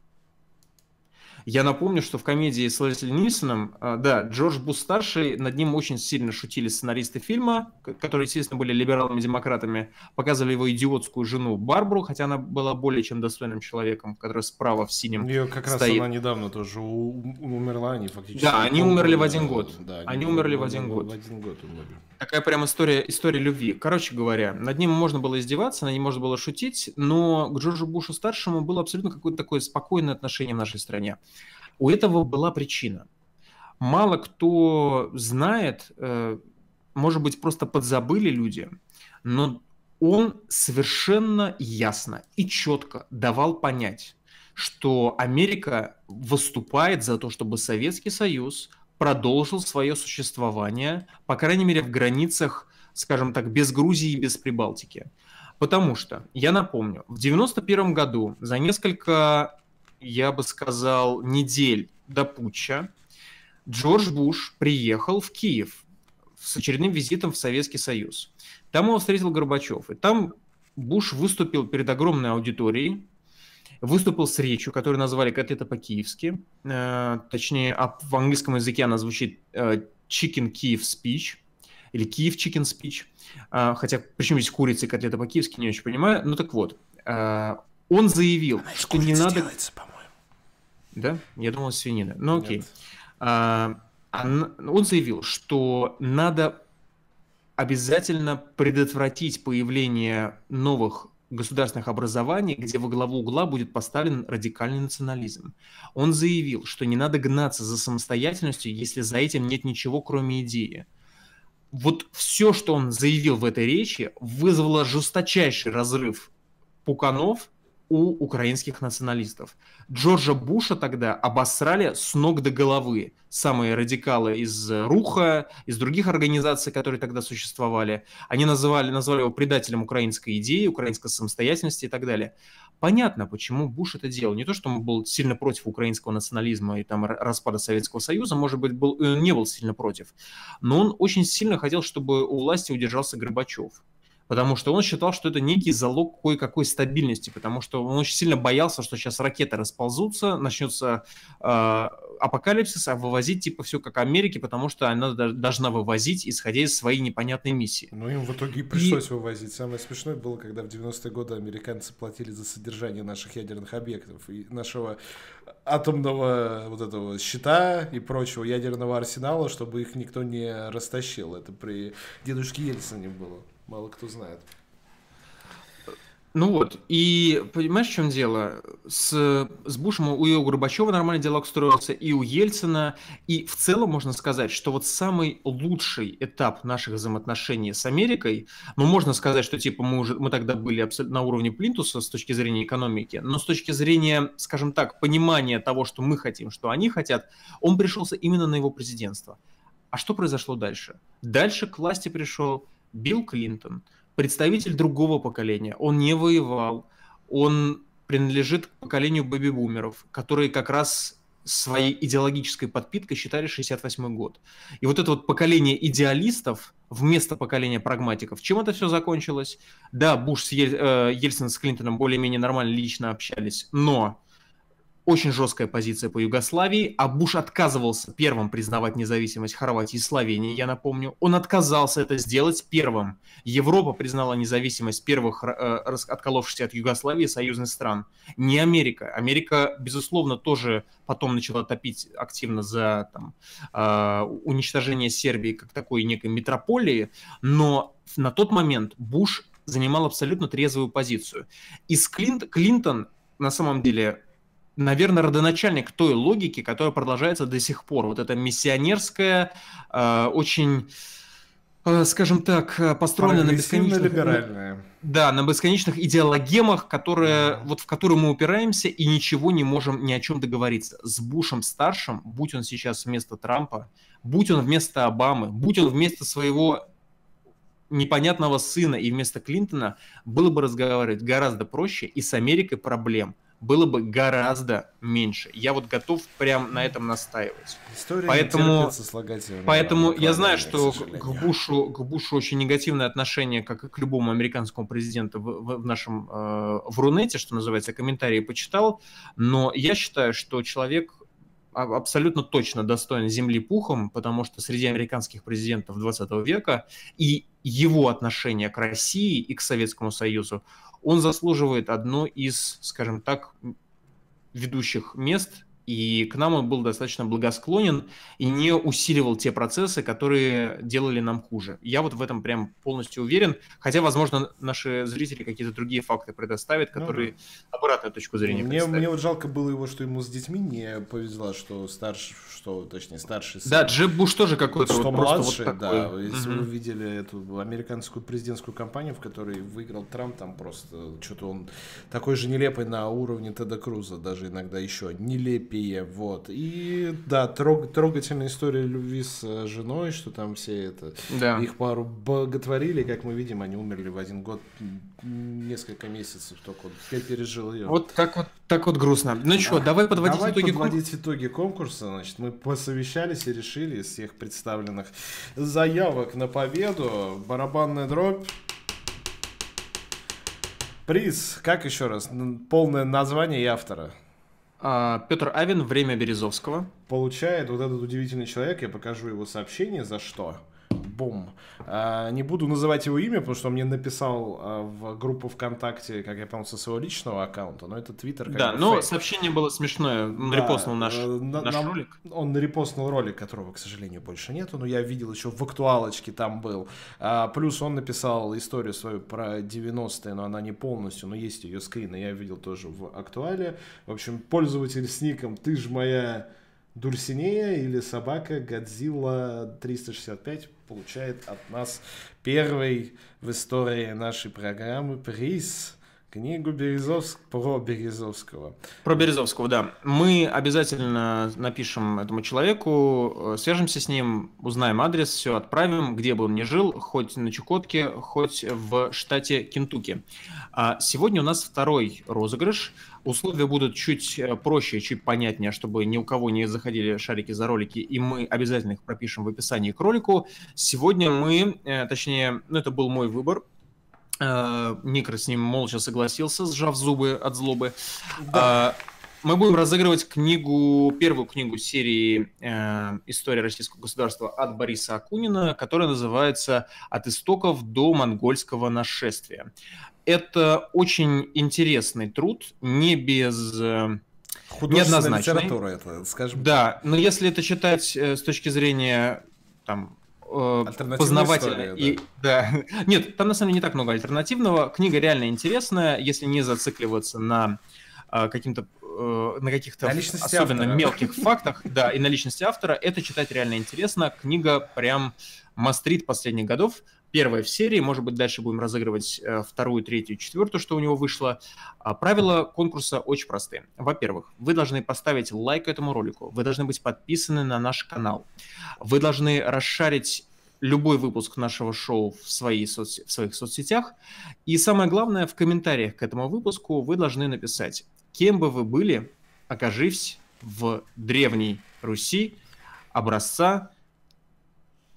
Я напомню, что в комедии с Лесли Нильсоном, а, да, Джордж Буш старший, над ним очень сильно шутили сценаристы фильма, которые, естественно, были либералами-демократами, показывали его идиотскую жену Барбару, хотя она была более чем достойным человеком, которая справа в синем Ее как раз она недавно тоже умерла, они фактически... Да, они умерли в один год. Да, они, они умерли в один год. В один год умерли. Такая прям история, история любви. Короче говоря, над ним можно было издеваться, над ним можно было шутить, но к Джорджу Бушу старшему было абсолютно какое-то такое спокойное отношение в нашей стране. У этого была причина. мало кто знает, э, может быть, просто подзабыли люди, но он совершенно ясно и четко давал понять, что Америка выступает за то, чтобы Советский Союз продолжил свое существование, по крайней мере, в границах, скажем так, без Грузии и без Прибалтики. Потому что, я напомню, в 91 году, за несколько, я бы сказал, недель до путча, Джордж Буш приехал в Киев с очередным визитом в Советский Союз. Там его встретил Горбачев. И там Буш выступил перед огромной аудиторией, выступил с речью, которую назвали «Котлета по-киевски». Э, точнее, а в английском языке она звучит э, «Chicken Kiev Speech» или «Kiev Chicken Speech». Э, хотя, почему здесь курица и котлета по-киевски, не очень понимаю. Ну так вот, э, он заявил, она что не надо... Делается, по-моему. Да? Я думал, свинина. Ну окей. Нет. Он заявил, что надо обязательно предотвратить появление новых государственных образований, где во главу угла будет поставлен радикальный национализм. Он заявил, что не надо гнаться за самостоятельностью, если за этим нет ничего, кроме идеи. Вот все, что он заявил в этой речи, вызвало жесточайший разрыв пуканов у украинских националистов. Джорджа Буша тогда обосрали с ног до головы. Самые радикалы из Руха, из других организаций, которые тогда существовали. Они называли, назвали его предателем украинской идеи, украинской самостоятельности и так далее. Понятно, почему Буш это делал. Не то, что он был сильно против украинского национализма и там распада Советского Союза, может быть, был, он не был сильно против. Но он очень сильно хотел, чтобы у власти удержался Горбачев потому что он считал, что это некий залог кое-какой стабильности, потому что он очень сильно боялся, что сейчас ракеты расползутся, начнется э, апокалипсис, а вывозить типа все как Америке, потому что она должна вывозить, исходя из своей непонятной миссии. Ну, им в итоге и пришлось и... вывозить. Самое смешное было, когда в 90-е годы американцы платили за содержание наших ядерных объектов и нашего атомного вот этого щита и прочего ядерного арсенала, чтобы их никто не растащил. Это при дедушке Ельцине было мало кто знает. Ну вот, и понимаешь, в чем дело? С, с Бушем у, у Горбачева нормальный диалог строился, и у Ельцина, и в целом можно сказать, что вот самый лучший этап наших взаимоотношений с Америкой, ну, можно сказать, что типа мы уже мы тогда были абсолютно на уровне Плинтуса с точки зрения экономики, но с точки зрения, скажем так, понимания того, что мы хотим, что они хотят, он пришелся именно на его президентство. А что произошло дальше? Дальше к власти пришел Билл Клинтон, представитель другого поколения, он не воевал, он принадлежит к поколению бэби-бумеров, которые как раз своей идеологической подпиткой считали 68 год. И вот это вот поколение идеалистов вместо поколения прагматиков, чем это все закончилось? Да, Буш с Ель, э, Ельцин с Клинтоном более-менее нормально лично общались, но очень жесткая позиция по Югославии, а Буш отказывался первым признавать независимость Хорватии и Словении, я напомню. Он отказался это сделать первым. Европа признала независимость первых э, отколовшихся от Югославии союзных стран. Не Америка. Америка, безусловно, тоже потом начала топить активно за там, э, уничтожение Сербии как такой некой метрополии, но на тот момент Буш занимал абсолютно трезвую позицию. И Клинт, Клинтон на самом деле наверное, родоначальник той логики, которая продолжается до сих пор. Вот эта миссионерская, э, очень, э, скажем так, э, построенная на бесконечных... либеральная. Да, на бесконечных идеологемах, которые, mm. вот в которые мы упираемся и ничего не можем ни о чем договориться. С Бушем старшим, будь он сейчас вместо Трампа, будь он вместо Обамы, будь он вместо своего непонятного сына и вместо Клинтона, было бы разговаривать гораздо проще, и с Америкой проблем было бы гораздо меньше. Я вот готов прям на этом настаивать. История поэтому поэтому я знаю, что к Бушу, к Бушу очень негативное отношение, как и к любому американскому президенту в, в нашем э, в Рунете, что называется, комментарии почитал, но я считаю, что человек абсолютно точно достоин земли пухом, потому что среди американских президентов 20 века и его отношение к России и к Советскому Союзу, он заслуживает одно из, скажем так, ведущих мест и к нам он был достаточно благосклонен и не усиливал те процессы, которые делали нам хуже. Я вот в этом прям полностью уверен, хотя, возможно, наши зрители какие-то другие факты предоставят, ну которые ну, обратную точку зрения мне. Мне вот жалко было его, что ему с детьми не повезло, что старший, что, точнее, старший сын. Да, Джеб Буш тоже какой-то что вот младший, вот да. Если угу. вы видели эту американскую президентскую кампанию, в которой выиграл Трамп, там просто что-то он такой же нелепый на уровне Теда Круза, даже иногда еще нелепее терапия, вот. И да, трог, трогательная история любви с э, женой, что там все это, да. их пару боготворили, как мы видим, они умерли в один год, несколько месяцев только вот я пережил ее. Вот так вот, так вот грустно. Ну что, а, давай подводить давай итоги подводить кон... итоги конкурса, значит, мы посовещались и решили из всех представленных заявок на победу, барабанная дробь, Приз, как еще раз, полное название и автора? А, Петр Авин «Время Березовского». Получает вот этот удивительный человек, я покажу его сообщение, за что. Бум. А, не буду называть его имя, потому что он мне написал а, в группу ВКонтакте, как я понял, со своего личного аккаунта, но это Твиттер. Да, но фейк. сообщение было смешное. Он да, репостнул наш, э, на, наш нам, ролик. Он репостнул ролик, которого, к сожалению, больше нету, но я видел еще в актуалочке там был. А, плюс он написал историю свою про 90-е, но она не полностью, но есть ее скрин, и я видел тоже в актуале. В общем, пользователь с ником «Ты ж моя...» Дурсинея или собака Годзилла 365 получает от нас первый в истории нашей программы приз книгу Березовск... про Березовского. Про Березовского, да. Мы обязательно напишем этому человеку, э, свяжемся с ним, узнаем адрес, все отправим, где бы он ни жил, хоть на Чукотке, хоть в штате Кентукки. А сегодня у нас второй розыгрыш. Условия будут чуть э, проще, чуть понятнее, чтобы ни у кого не заходили шарики за ролики, и мы обязательно их пропишем в описании к ролику. Сегодня мы, э, точнее, ну это был мой выбор, э, Никр с ним молча согласился, сжав зубы от злобы. Да. Мы будем разыгрывать книгу, первую книгу серии э, «История российского государства» от Бориса Акунина, которая называется «От истоков до монгольского нашествия». Это очень интересный труд, не без... Э, Художественная литература это, скажем. Да, но если это читать э, с точки зрения там, э, познавательно. И, да. да. Нет, там на самом деле не так много альтернативного. Книга реально интересная, если не зацикливаться на каким-то на каких-то особенно автора. мелких фактах, да, и на личности автора, это читать реально интересно. Книга прям мастрит последних годов первая в серии, может быть, дальше будем разыгрывать э, вторую, третью, четвертую, что у него вышло. А правила конкурса очень простые. Во-первых, вы должны поставить лайк этому ролику, вы должны быть подписаны на наш канал, вы должны расшарить любой выпуск нашего шоу в, своей соц... в своих соцсетях. И самое главное, в комментариях к этому выпуску вы должны написать, кем бы вы были, окажись в Древней Руси образца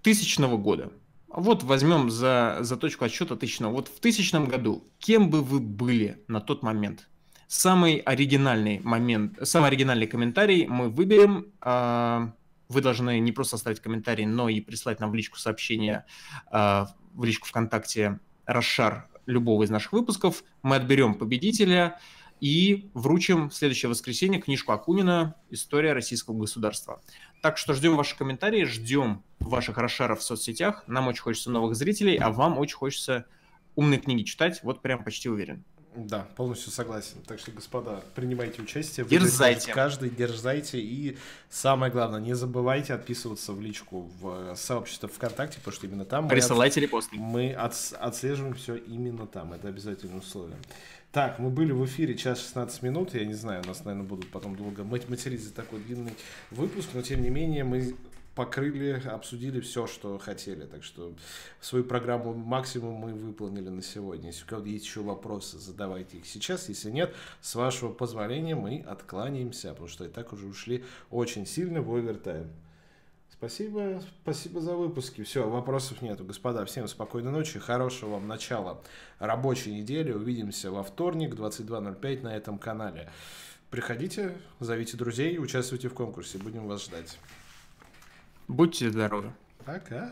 тысячного года. Вот возьмем за, за точку отсчета тысячного. Вот в тысячном году кем бы вы были на тот момент? Самый оригинальный момент, самый оригинальный комментарий мы выберем. А, вы должны не просто оставить комментарий, но и прислать нам в личку сообщение, а, в личку ВКонтакте расшар любого из наших выпусков. Мы отберем победителя и вручим в следующее воскресенье книжку Акунина «История российского государства». Так что ждем ваши комментарии, ждем ваших расшаров в соцсетях. Нам очень хочется новых зрителей, а вам очень хочется умные книги читать. Вот прям почти уверен. Да, полностью согласен. Так что, господа, принимайте участие. Дерзайте. Каждый дерзайте. И самое главное, не забывайте отписываться в личку в сообщество ВКонтакте, потому что именно там Присылайте мы, репосты. Мы от, отслеживаем все именно там. Это обязательное условие. Так, мы были в эфире час 16 минут. Я не знаю, нас, наверное, будут потом долго материть за такой длинный выпуск, но тем не менее мы покрыли, обсудили все, что хотели. Так что свою программу максимум мы выполнили на сегодня. Если у кого-то есть еще вопросы, задавайте их сейчас. Если нет, с вашего позволения мы откланяемся, потому что и так уже ушли очень сильно в овертайм. Спасибо, спасибо за выпуски. Все, вопросов нету. Господа, всем спокойной ночи, хорошего вам начала рабочей недели. Увидимся во вторник, 22.05 на этом канале. Приходите, зовите друзей, участвуйте в конкурсе. Будем вас ждать. Будьте здоровы. Пока.